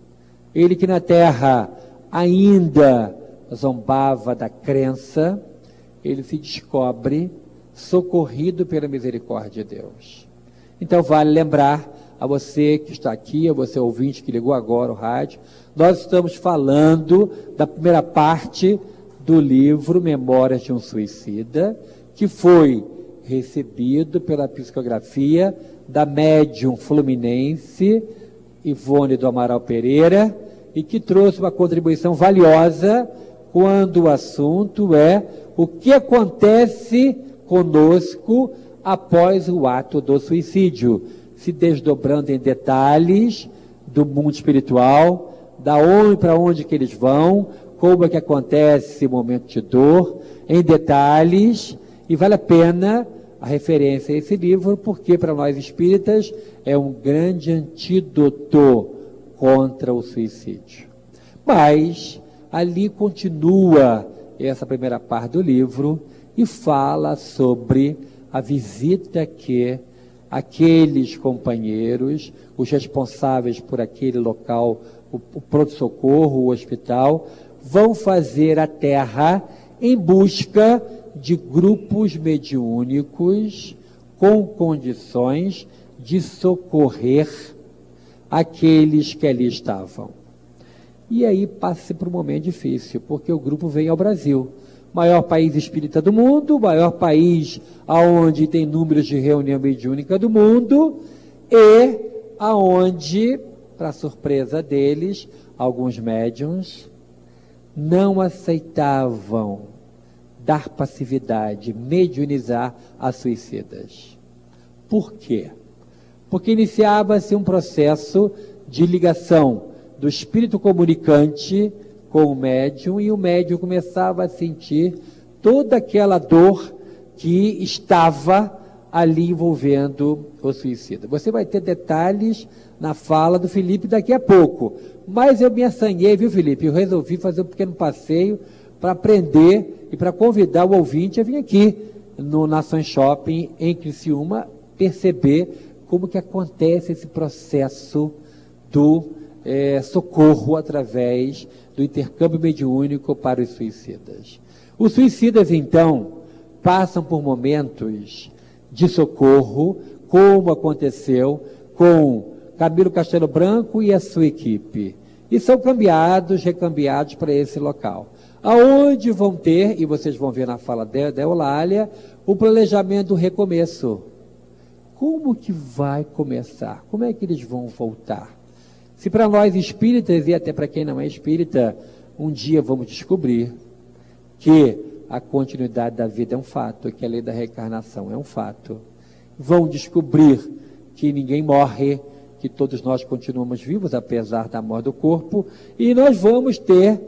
ele que na terra ainda zombava da crença, ele se descobre socorrido pela misericórdia de Deus. Então vale lembrar a você que está aqui, a você ouvinte que ligou agora o rádio, nós estamos falando da primeira parte do livro Memórias de um Suicida, que foi recebido pela psicografia da médium fluminense Ivone do Amaral Pereira e que trouxe uma contribuição valiosa quando o assunto é o que acontece conosco após o ato do suicídio, se desdobrando em detalhes do mundo espiritual, da onde para onde que eles vão, como é que acontece esse momento de dor, em detalhes, e vale a pena a referência a esse livro, porque para nós espíritas é um grande antídoto contra o suicídio. Mas ali continua essa primeira parte do livro, e fala sobre a visita que aqueles companheiros, os responsáveis por aquele local, o, o pronto-socorro, o hospital, vão fazer à Terra em busca de grupos mediúnicos com condições de socorrer aqueles que ali estavam. E aí passa por um momento difícil, porque o grupo vem ao Brasil. Maior país espírita do mundo, maior país aonde tem números de reunião mediúnica do mundo, e aonde, para surpresa deles, alguns médiums não aceitavam dar passividade, mediunizar as suicidas. Por quê? Porque iniciava-se um processo de ligação do espírito comunicante com o médium e o médium começava a sentir toda aquela dor que estava ali envolvendo o suicida. Você vai ter detalhes na fala do Felipe daqui a pouco. Mas eu me assanhei, viu, Felipe? Eu resolvi fazer um pequeno passeio para aprender e para convidar o ouvinte a vir aqui no Nações Shopping em Criciúma perceber como que acontece esse processo do é, socorro através do intercâmbio mediúnico para os suicidas. Os suicidas, então, passam por momentos de socorro, como aconteceu com Camilo Castelo Branco e a sua equipe. E são cambiados, recambiados para esse local. Aonde vão ter, e vocês vão ver na fala da Eulália, o planejamento do recomeço. Como que vai começar? Como é que eles vão voltar? Se para nós espíritas, e até para quem não é espírita, um dia vamos descobrir que a continuidade da vida é um fato, que a lei da reencarnação é um fato. Vão descobrir que ninguém morre, que todos nós continuamos vivos, apesar da morte do corpo, e nós vamos ter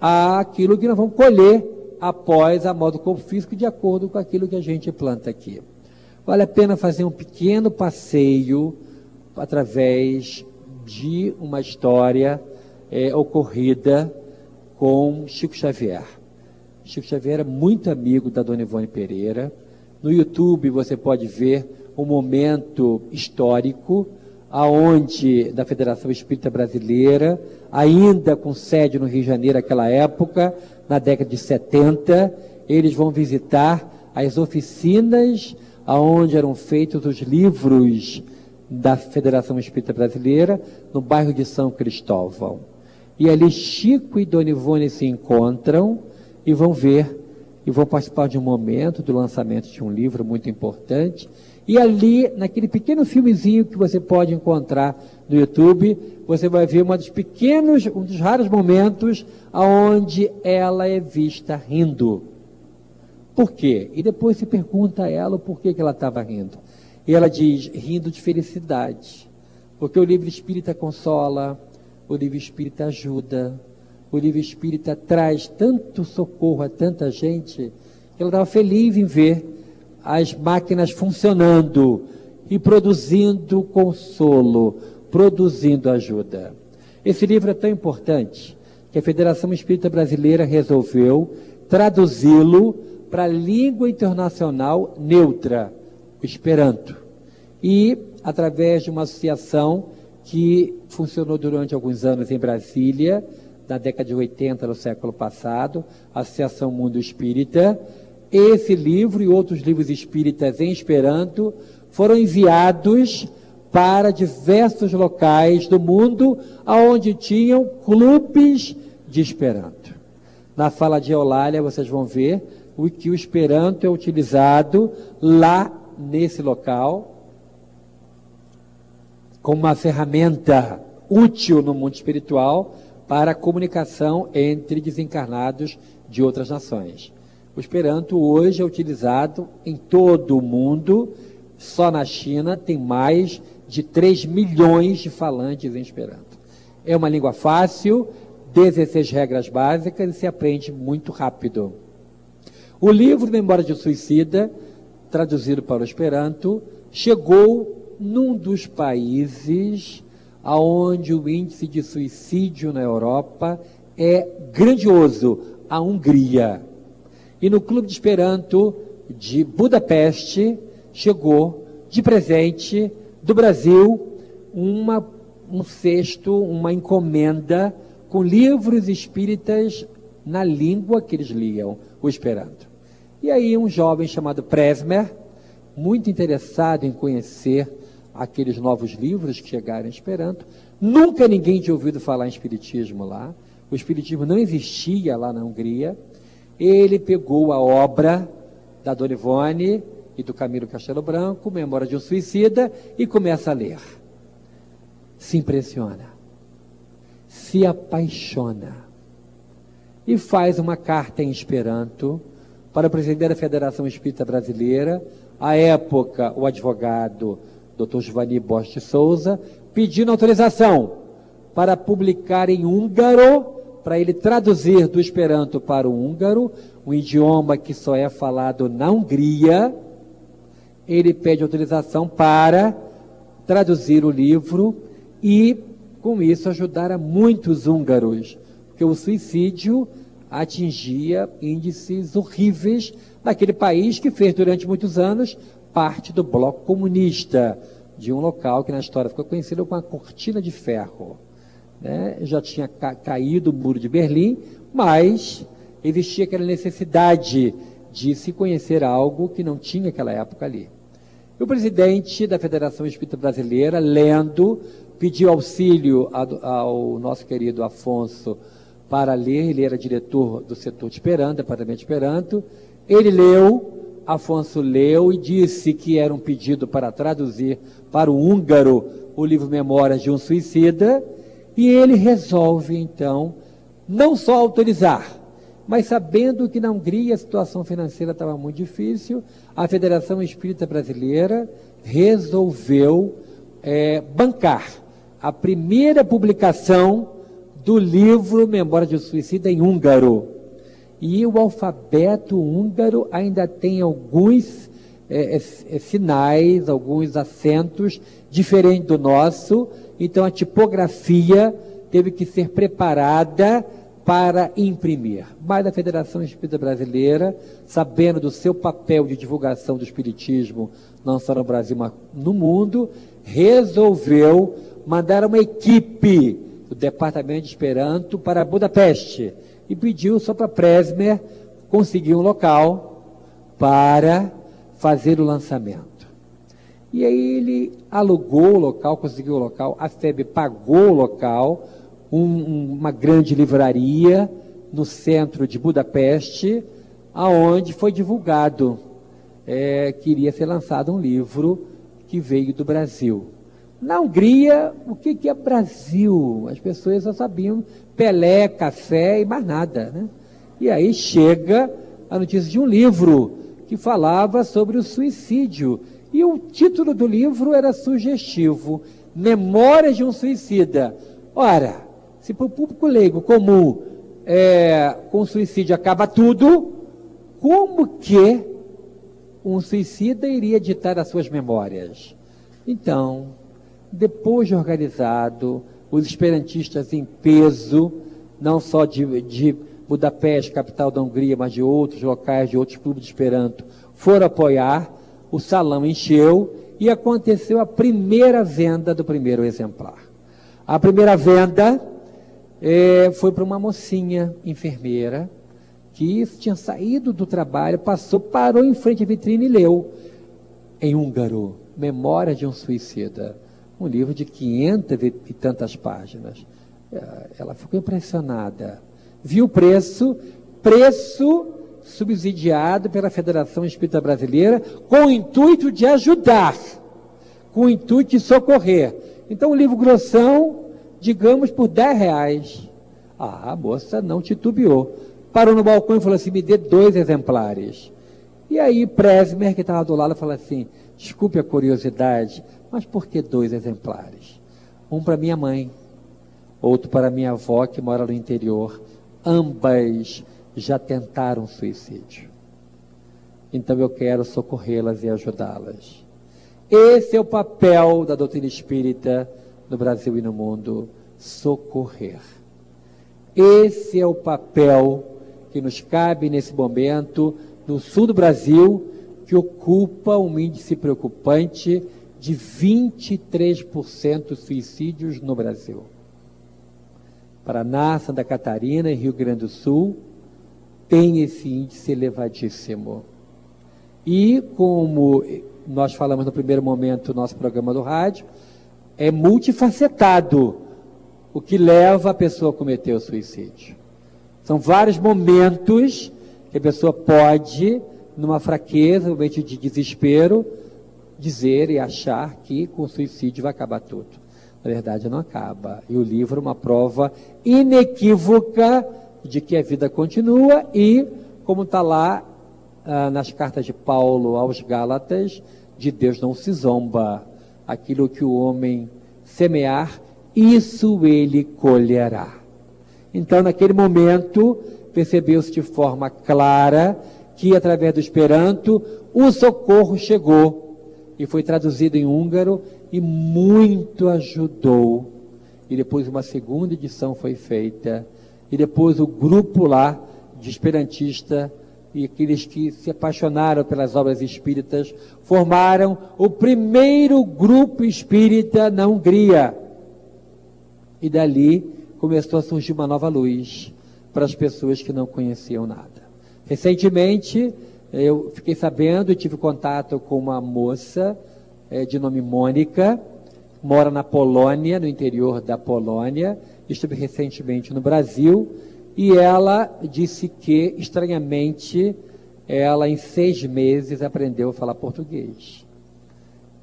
aquilo que nós vamos colher após a morte do corpo físico, de acordo com aquilo que a gente planta aqui. Vale a pena fazer um pequeno passeio através de uma história é, ocorrida com Chico Xavier. Chico Xavier era muito amigo da Dona Ivone Pereira. No YouTube você pode ver um momento histórico aonde da Federação Espírita Brasileira, ainda com sede no Rio de Janeiro naquela época, na década de 70, eles vão visitar as oficinas aonde eram feitos os livros da Federação Espírita Brasileira, no bairro de São Cristóvão. E ali Chico e Dona Ivone se encontram e vão ver e vão participar de um momento do lançamento de um livro muito importante. E ali, naquele pequeno filmezinho que você pode encontrar no YouTube, você vai ver um dos pequenos, um dos raros momentos aonde ela é vista rindo. Por quê? E depois se pergunta a ela o porquê que ela estava rindo. E ela diz, rindo de felicidade. Porque o livro espírita consola, o livro espírita ajuda, o livro espírita traz tanto socorro a tanta gente, que ela estava feliz em ver as máquinas funcionando e produzindo consolo, produzindo ajuda. Esse livro é tão importante que a Federação Espírita Brasileira resolveu traduzi-lo para a língua internacional neutra, Esperanto. E, através de uma associação que funcionou durante alguns anos em Brasília, na década de 80 do século passado, Associação Mundo Espírita. Esse livro e outros livros espíritas em Esperanto foram enviados para diversos locais do mundo onde tinham clubes de Esperanto. Na fala de Eulália, vocês vão ver o que o Esperanto é utilizado lá nesse local como uma ferramenta útil no mundo espiritual para a comunicação entre desencarnados de outras nações. O Esperanto hoje é utilizado em todo o mundo, só na China tem mais de 3 milhões de falantes em Esperanto. É uma língua fácil, 16 regras básicas e se aprende muito rápido. O livro Memória de Suicida, traduzido para o Esperanto, chegou num dos países aonde o índice de suicídio na Europa é grandioso, a Hungria. E no Clube de Esperanto de Budapeste chegou de presente do Brasil uma, um cesto, uma encomenda com livros espíritas na língua que eles liam, o Esperanto. E aí um jovem chamado Presmer, muito interessado em conhecer aqueles novos livros que chegaram Esperanto. Nunca ninguém tinha ouvido falar em Espiritismo lá. O Espiritismo não existia lá na Hungria. Ele pegou a obra da Dona Ivone e do Camilo Castelo Branco, Memória de um Suicida, e começa a ler. Se impressiona, se apaixona e faz uma carta em Esperanto para presidente da Federação Espírita Brasileira, à época o advogado Dr. Giovanni Bosch de Souza, pedindo autorização para publicar em húngaro, para ele traduzir do Esperanto para o húngaro, um idioma que só é falado na Hungria. Ele pede autorização para traduzir o livro e, com isso, ajudar a muitos húngaros, porque o suicídio atingia índices horríveis naquele país que fez durante muitos anos parte do bloco comunista, de um local que na história ficou conhecido como a cortina de ferro. Né? Já tinha ca caído o muro de Berlim, mas existia aquela necessidade de se conhecer algo que não tinha naquela época ali. E o presidente da Federação Espírita Brasileira, lendo, pediu auxílio ao nosso querido Afonso para ler, ele era diretor do setor de Esperanto, departamento de Esperanto, ele leu, Afonso leu e disse que era um pedido para traduzir para o húngaro o livro Memórias de um Suicida, e ele resolve então não só autorizar, mas sabendo que na Hungria a situação financeira estava muito difícil, a Federação Espírita Brasileira resolveu é, bancar a primeira publicação do livro Memória de um Suicida em húngaro. E o alfabeto húngaro ainda tem alguns é, é, sinais, alguns acentos diferentes do nosso, então a tipografia teve que ser preparada para imprimir. Mas a Federação Espírita Brasileira, sabendo do seu papel de divulgação do Espiritismo, não só no Brasil, mas no mundo, resolveu mandar uma equipe do Departamento de Esperanto para Budapeste e pediu só para Presmer conseguir um local para fazer o lançamento. E aí ele alugou o local, conseguiu o local, a FEB pagou o local, um, uma grande livraria no centro de Budapeste, aonde foi divulgado é, que iria ser lançado um livro que veio do Brasil. Na Hungria, o que, que é Brasil? As pessoas só sabiam Pelé, café e mais nada. Né? E aí chega a notícia de um livro que falava sobre o suicídio. E o título do livro era sugestivo: Memórias de um Suicida. Ora, se para o público leigo comum é, com suicídio acaba tudo, como que um suicida iria ditar as suas memórias? Então, depois de organizado, os esperantistas em peso, não só de, de Budapeste, capital da Hungria, mas de outros locais, de outros clubes de Esperanto, foram apoiar, o salão encheu e aconteceu a primeira venda do primeiro exemplar. A primeira venda é, foi para uma mocinha enfermeira que tinha saído do trabalho, passou, parou em frente à vitrine e leu em húngaro, Memória de um Suicida um livro de 500 e tantas páginas. É, ela ficou impressionada. Viu o preço, preço subsidiado pela Federação Espírita Brasileira, com o intuito de ajudar, com o intuito de socorrer. Então, o livro grossão, digamos, por 10 reais. Ah, a moça não titubeou. Parou no balcão e falou assim: me dê dois exemplares. E aí, Presmer, que estava do lado, falou assim: desculpe a curiosidade, mas por que dois exemplares? Um para minha mãe, outro para minha avó que mora no interior. Ambas já tentaram suicídio. Então eu quero socorrê-las e ajudá-las. Esse é o papel da doutrina espírita no Brasil e no mundo: socorrer. Esse é o papel que nos cabe nesse momento no sul do Brasil, que ocupa um índice preocupante de 23% suicídios no Brasil. Paraná, Santa Catarina e Rio Grande do Sul tem esse índice elevadíssimo. E como nós falamos no primeiro momento do nosso programa do rádio, é multifacetado o que leva a pessoa a cometer o suicídio. São vários momentos que a pessoa pode, numa fraqueza, um momento de desespero, dizer e achar que com o suicídio vai acabar tudo. Na verdade, não acaba. E o livro é uma prova inequívoca de que a vida continua e, como está lá ah, nas cartas de Paulo aos Gálatas, de Deus não se zomba. Aquilo que o homem semear, isso ele colherá. Então, naquele momento, percebeu-se de forma clara que, através do Esperanto, o socorro chegou e foi traduzido em húngaro e muito ajudou. E depois uma segunda edição foi feita. E depois o grupo lá de esperantista e aqueles que se apaixonaram pelas obras espíritas formaram o primeiro grupo espírita na Hungria. E dali começou a surgir uma nova luz para as pessoas que não conheciam nada. Recentemente, eu fiquei sabendo e tive contato com uma moça é, de nome Mônica, mora na Polônia, no interior da Polônia, esteve recentemente no Brasil, e ela disse que, estranhamente, ela em seis meses aprendeu a falar português.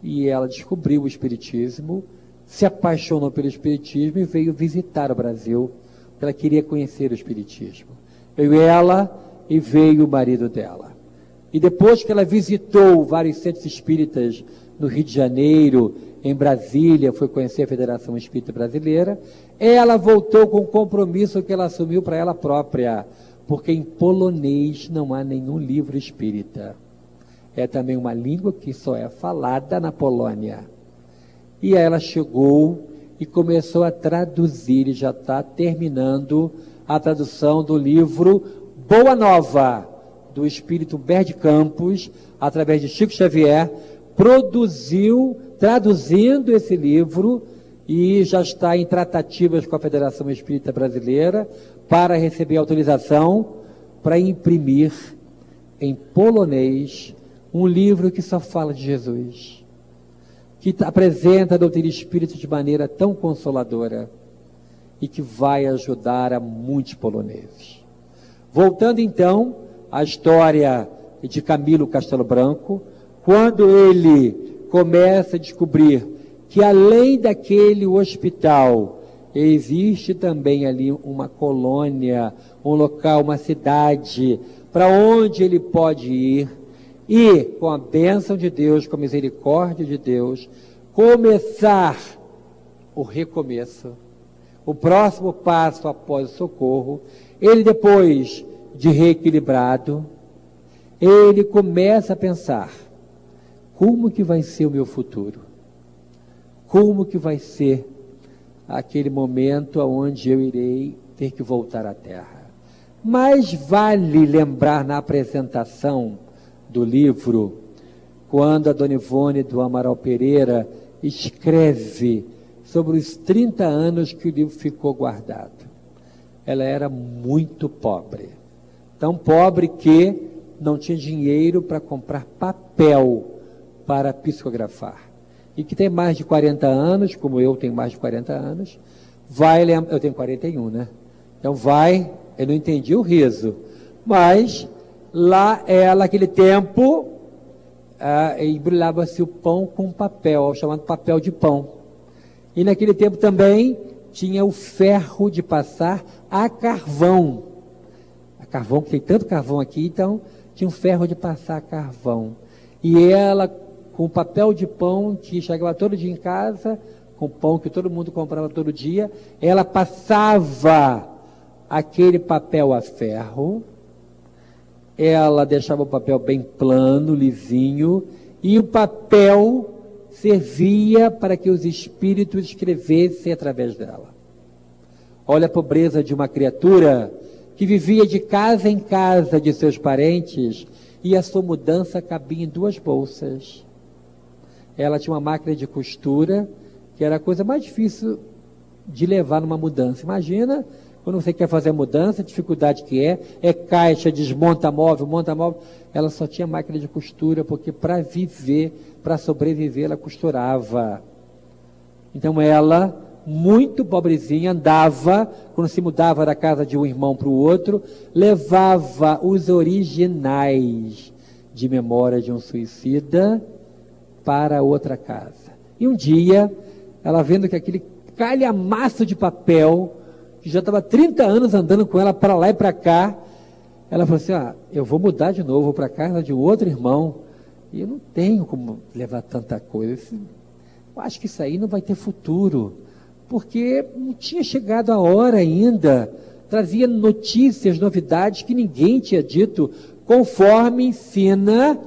E ela descobriu o Espiritismo, se apaixonou pelo Espiritismo e veio visitar o Brasil, porque ela queria conhecer o Espiritismo. Veio ela e veio o marido dela. E depois que ela visitou vários centros espíritas no Rio de Janeiro, em Brasília, foi conhecer a Federação Espírita Brasileira, ela voltou com o compromisso que ela assumiu para ela própria, porque em polonês não há nenhum livro espírita. É também uma língua que só é falada na Polônia. E ela chegou e começou a traduzir, e já está terminando a tradução do livro Boa Nova, do espírito Humberto Campos, através de Chico Xavier, produziu, traduzindo esse livro, e já está em tratativas com a Federação Espírita Brasileira para receber autorização para imprimir em polonês um livro que só fala de Jesus, que apresenta a doutrina espírita de maneira tão consoladora e que vai ajudar a muitos poloneses. Voltando então à história de Camilo Castelo Branco, quando ele começa a descobrir que além daquele hospital, existe também ali uma colônia, um local, uma cidade, para onde ele pode ir e, com a bênção de Deus, com a misericórdia de Deus, começar o recomeço, o próximo passo após o socorro. Ele, depois de reequilibrado, ele começa a pensar como que vai ser o meu futuro? Como que vai ser aquele momento onde eu irei ter que voltar à Terra? Mas vale lembrar na apresentação do livro, quando a Dona Ivone do Amaral Pereira escreve sobre os 30 anos que o livro ficou guardado. Ela era muito pobre. Tão pobre que não tinha dinheiro para comprar papel para psicografar. E que tem mais de 40 anos, como eu tenho mais de 40 anos, vai. Eu tenho 41, né? Então vai. Eu não entendi o riso. Mas lá ela, naquele tempo, ah, embrulhava-se o pão com papel, chamado papel de pão. E naquele tempo também tinha o ferro de passar a carvão. Carvão, que tem tanto carvão aqui, então tinha um ferro de passar carvão. E ela com papel de pão que chegava todo dia em casa, com pão que todo mundo comprava todo dia, ela passava aquele papel a ferro, ela deixava o papel bem plano, lisinho, e o papel servia para que os espíritos escrevessem através dela. Olha a pobreza de uma criatura que vivia de casa em casa de seus parentes e a sua mudança cabia em duas bolsas ela tinha uma máquina de costura, que era a coisa mais difícil de levar numa mudança. Imagina Quando você quer fazer a mudança, a dificuldade que é, é caixa, desmonta móvel, monta móvel. Ela só tinha máquina de costura, porque para viver, para sobreviver, ela costurava. Então ela, muito pobrezinha, andava, quando se mudava da casa de um irmão para o outro, levava os originais de memória de um suicida para outra casa. E um dia, ela vendo que aquele calhamaço de papel, que já estava 30 anos andando com ela para lá e para cá, ela falou assim: ah, eu vou mudar de novo para casa de um outro irmão, e eu não tenho como levar tanta coisa. Eu acho que isso aí não vai ter futuro, porque não tinha chegado a hora ainda. Trazia notícias, novidades que ninguém tinha dito, conforme ensina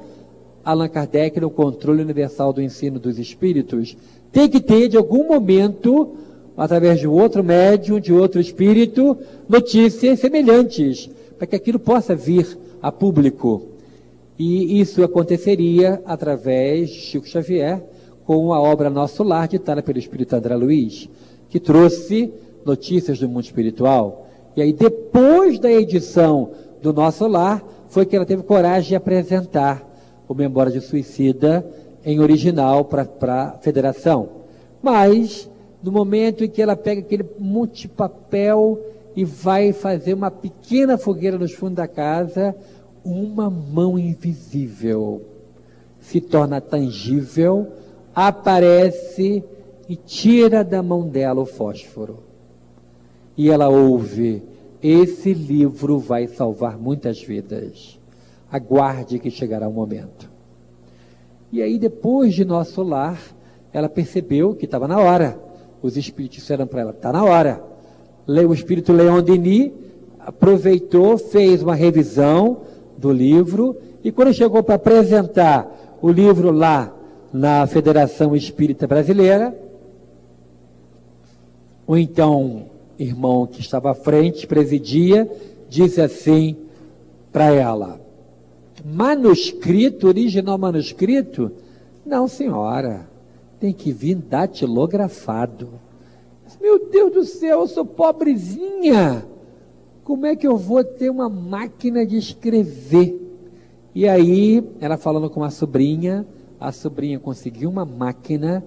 Allan Kardec no controle universal do ensino dos espíritos tem que ter, de algum momento, através de outro médium, de outro espírito, notícias semelhantes, para que aquilo possa vir a público. E isso aconteceria através de Chico Xavier, com a obra Nosso Lar, ditada pelo Espírito André Luiz, que trouxe notícias do mundo espiritual. E aí, depois da edição do Nosso Lar, foi que ela teve coragem de apresentar o Memória de Suicida em original para a federação. Mas, no momento em que ela pega aquele monte de papel e vai fazer uma pequena fogueira nos fundos da casa, uma mão invisível se torna tangível, aparece e tira da mão dela o fósforo. E ela ouve: esse livro vai salvar muitas vidas. Aguarde que chegará o momento. E aí, depois de nosso lar, ela percebeu que estava na hora. Os espíritos disseram para ela: está na hora. O espírito Leon Denis aproveitou, fez uma revisão do livro e quando chegou para apresentar o livro lá na Federação Espírita Brasileira, o então irmão que estava à frente, presidia, disse assim para ela: Manuscrito, original manuscrito? Não, senhora. Tem que vir datilografado. Meu Deus do céu, eu sou pobrezinha. Como é que eu vou ter uma máquina de escrever? E aí, ela falando com a sobrinha, a sobrinha conseguiu uma máquina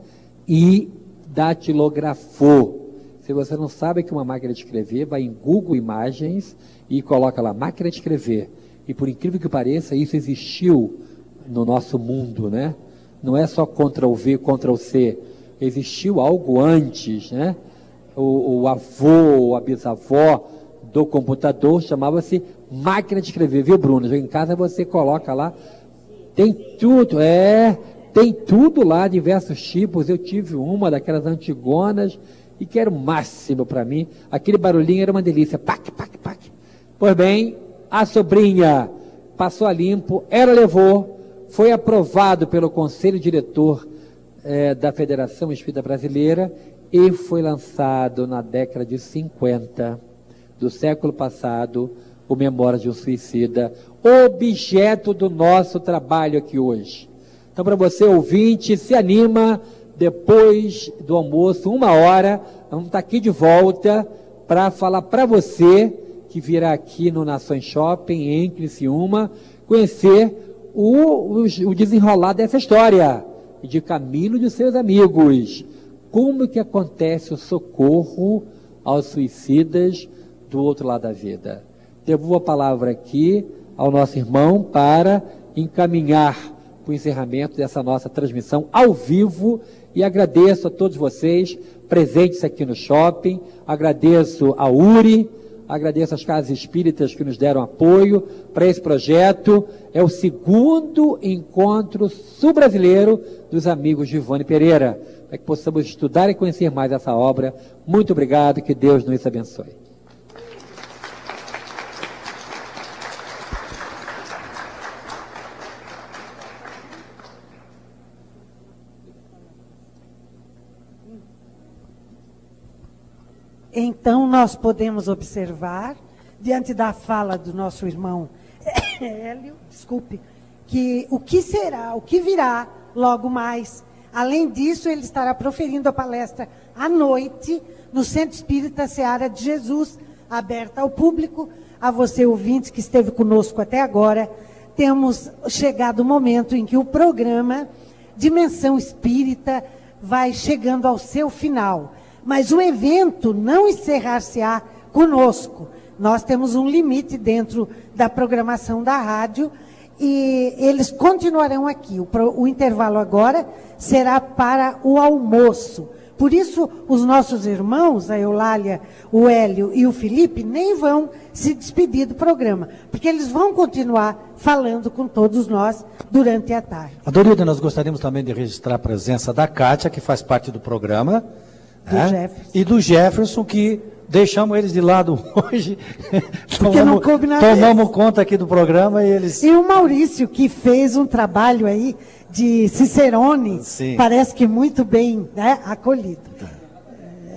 e datilografou. Se você não sabe que uma máquina de escrever, vai em Google Imagens e coloca lá máquina de escrever. E por incrível que pareça, isso existiu no nosso mundo, né? Não é só Ctrl V, Ctrl C. Existiu algo antes, né? O, o avô, a bisavó do computador chamava-se máquina de escrever, viu, Bruno? Em casa você coloca lá, tem tudo, é, tem tudo lá, diversos tipos. Eu tive uma daquelas antigonas e que era o máximo para mim. Aquele barulhinho era uma delícia. Pac, pac, pac. Pois bem, a sobrinha passou a limpo, ela levou, foi aprovado pelo conselho diretor eh, da Federação Espírita Brasileira e foi lançado na década de 50 do século passado o Memória de um Suicida, objeto do nosso trabalho aqui hoje. Então, para você ouvinte, se anima, depois do almoço, uma hora, vamos estar aqui de volta para falar para você que virá aqui no Nações Shopping, em Criciúma, conhecer o, o, o desenrolar dessa história, de Camilo e de seus amigos. Como que acontece o socorro aos suicidas do outro lado da vida? Devolvo a palavra aqui ao nosso irmão para encaminhar para o encerramento dessa nossa transmissão ao vivo e agradeço a todos vocês presentes aqui no shopping, agradeço a Uri, Agradeço às casas espíritas que nos deram apoio para esse projeto. É o segundo encontro sul-brasileiro dos amigos de Ivone Pereira, para que possamos estudar e conhecer mais essa obra. Muito obrigado, que Deus nos abençoe. Então, nós podemos observar, diante da fala do nosso irmão [COUGHS] Hélio, desculpe, que o que será, o que virá logo mais. Além disso, ele estará proferindo a palestra à noite no Centro Espírita Seara de Jesus, aberta ao público, a você ouvinte que esteve conosco até agora. Temos chegado o momento em que o programa Dimensão Espírita vai chegando ao seu final. Mas o evento não encerrar-se-á conosco. Nós temos um limite dentro da programação da rádio e eles continuarão aqui. O, o intervalo agora será para o almoço. Por isso, os nossos irmãos, a Eulália, o Hélio e o Felipe, nem vão se despedir do programa, porque eles vão continuar falando com todos nós durante a tarde. Adorilda, nós gostaríamos também de registrar a presença da Kátia, que faz parte do programa. Do? Jefferson. E do Jefferson, que deixamos eles de lado [LAUGHS] hoje. Na tomamos conta aqui do programa e eles. E o Maurício, que fez um trabalho aí de Cicerone, Sim. parece que muito bem né, acolhido.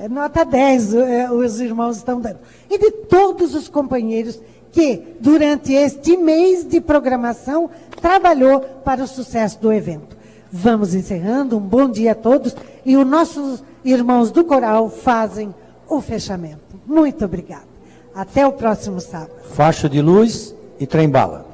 É, nota 10 é, os irmãos estão dando. E de todos os companheiros que, durante este mês de programação, trabalhou para o sucesso do evento. Vamos encerrando, um bom dia a todos. E os nossos irmãos do coral fazem o fechamento. Muito obrigada. Até o próximo sábado. Faixa de luz e trem-bala. Thank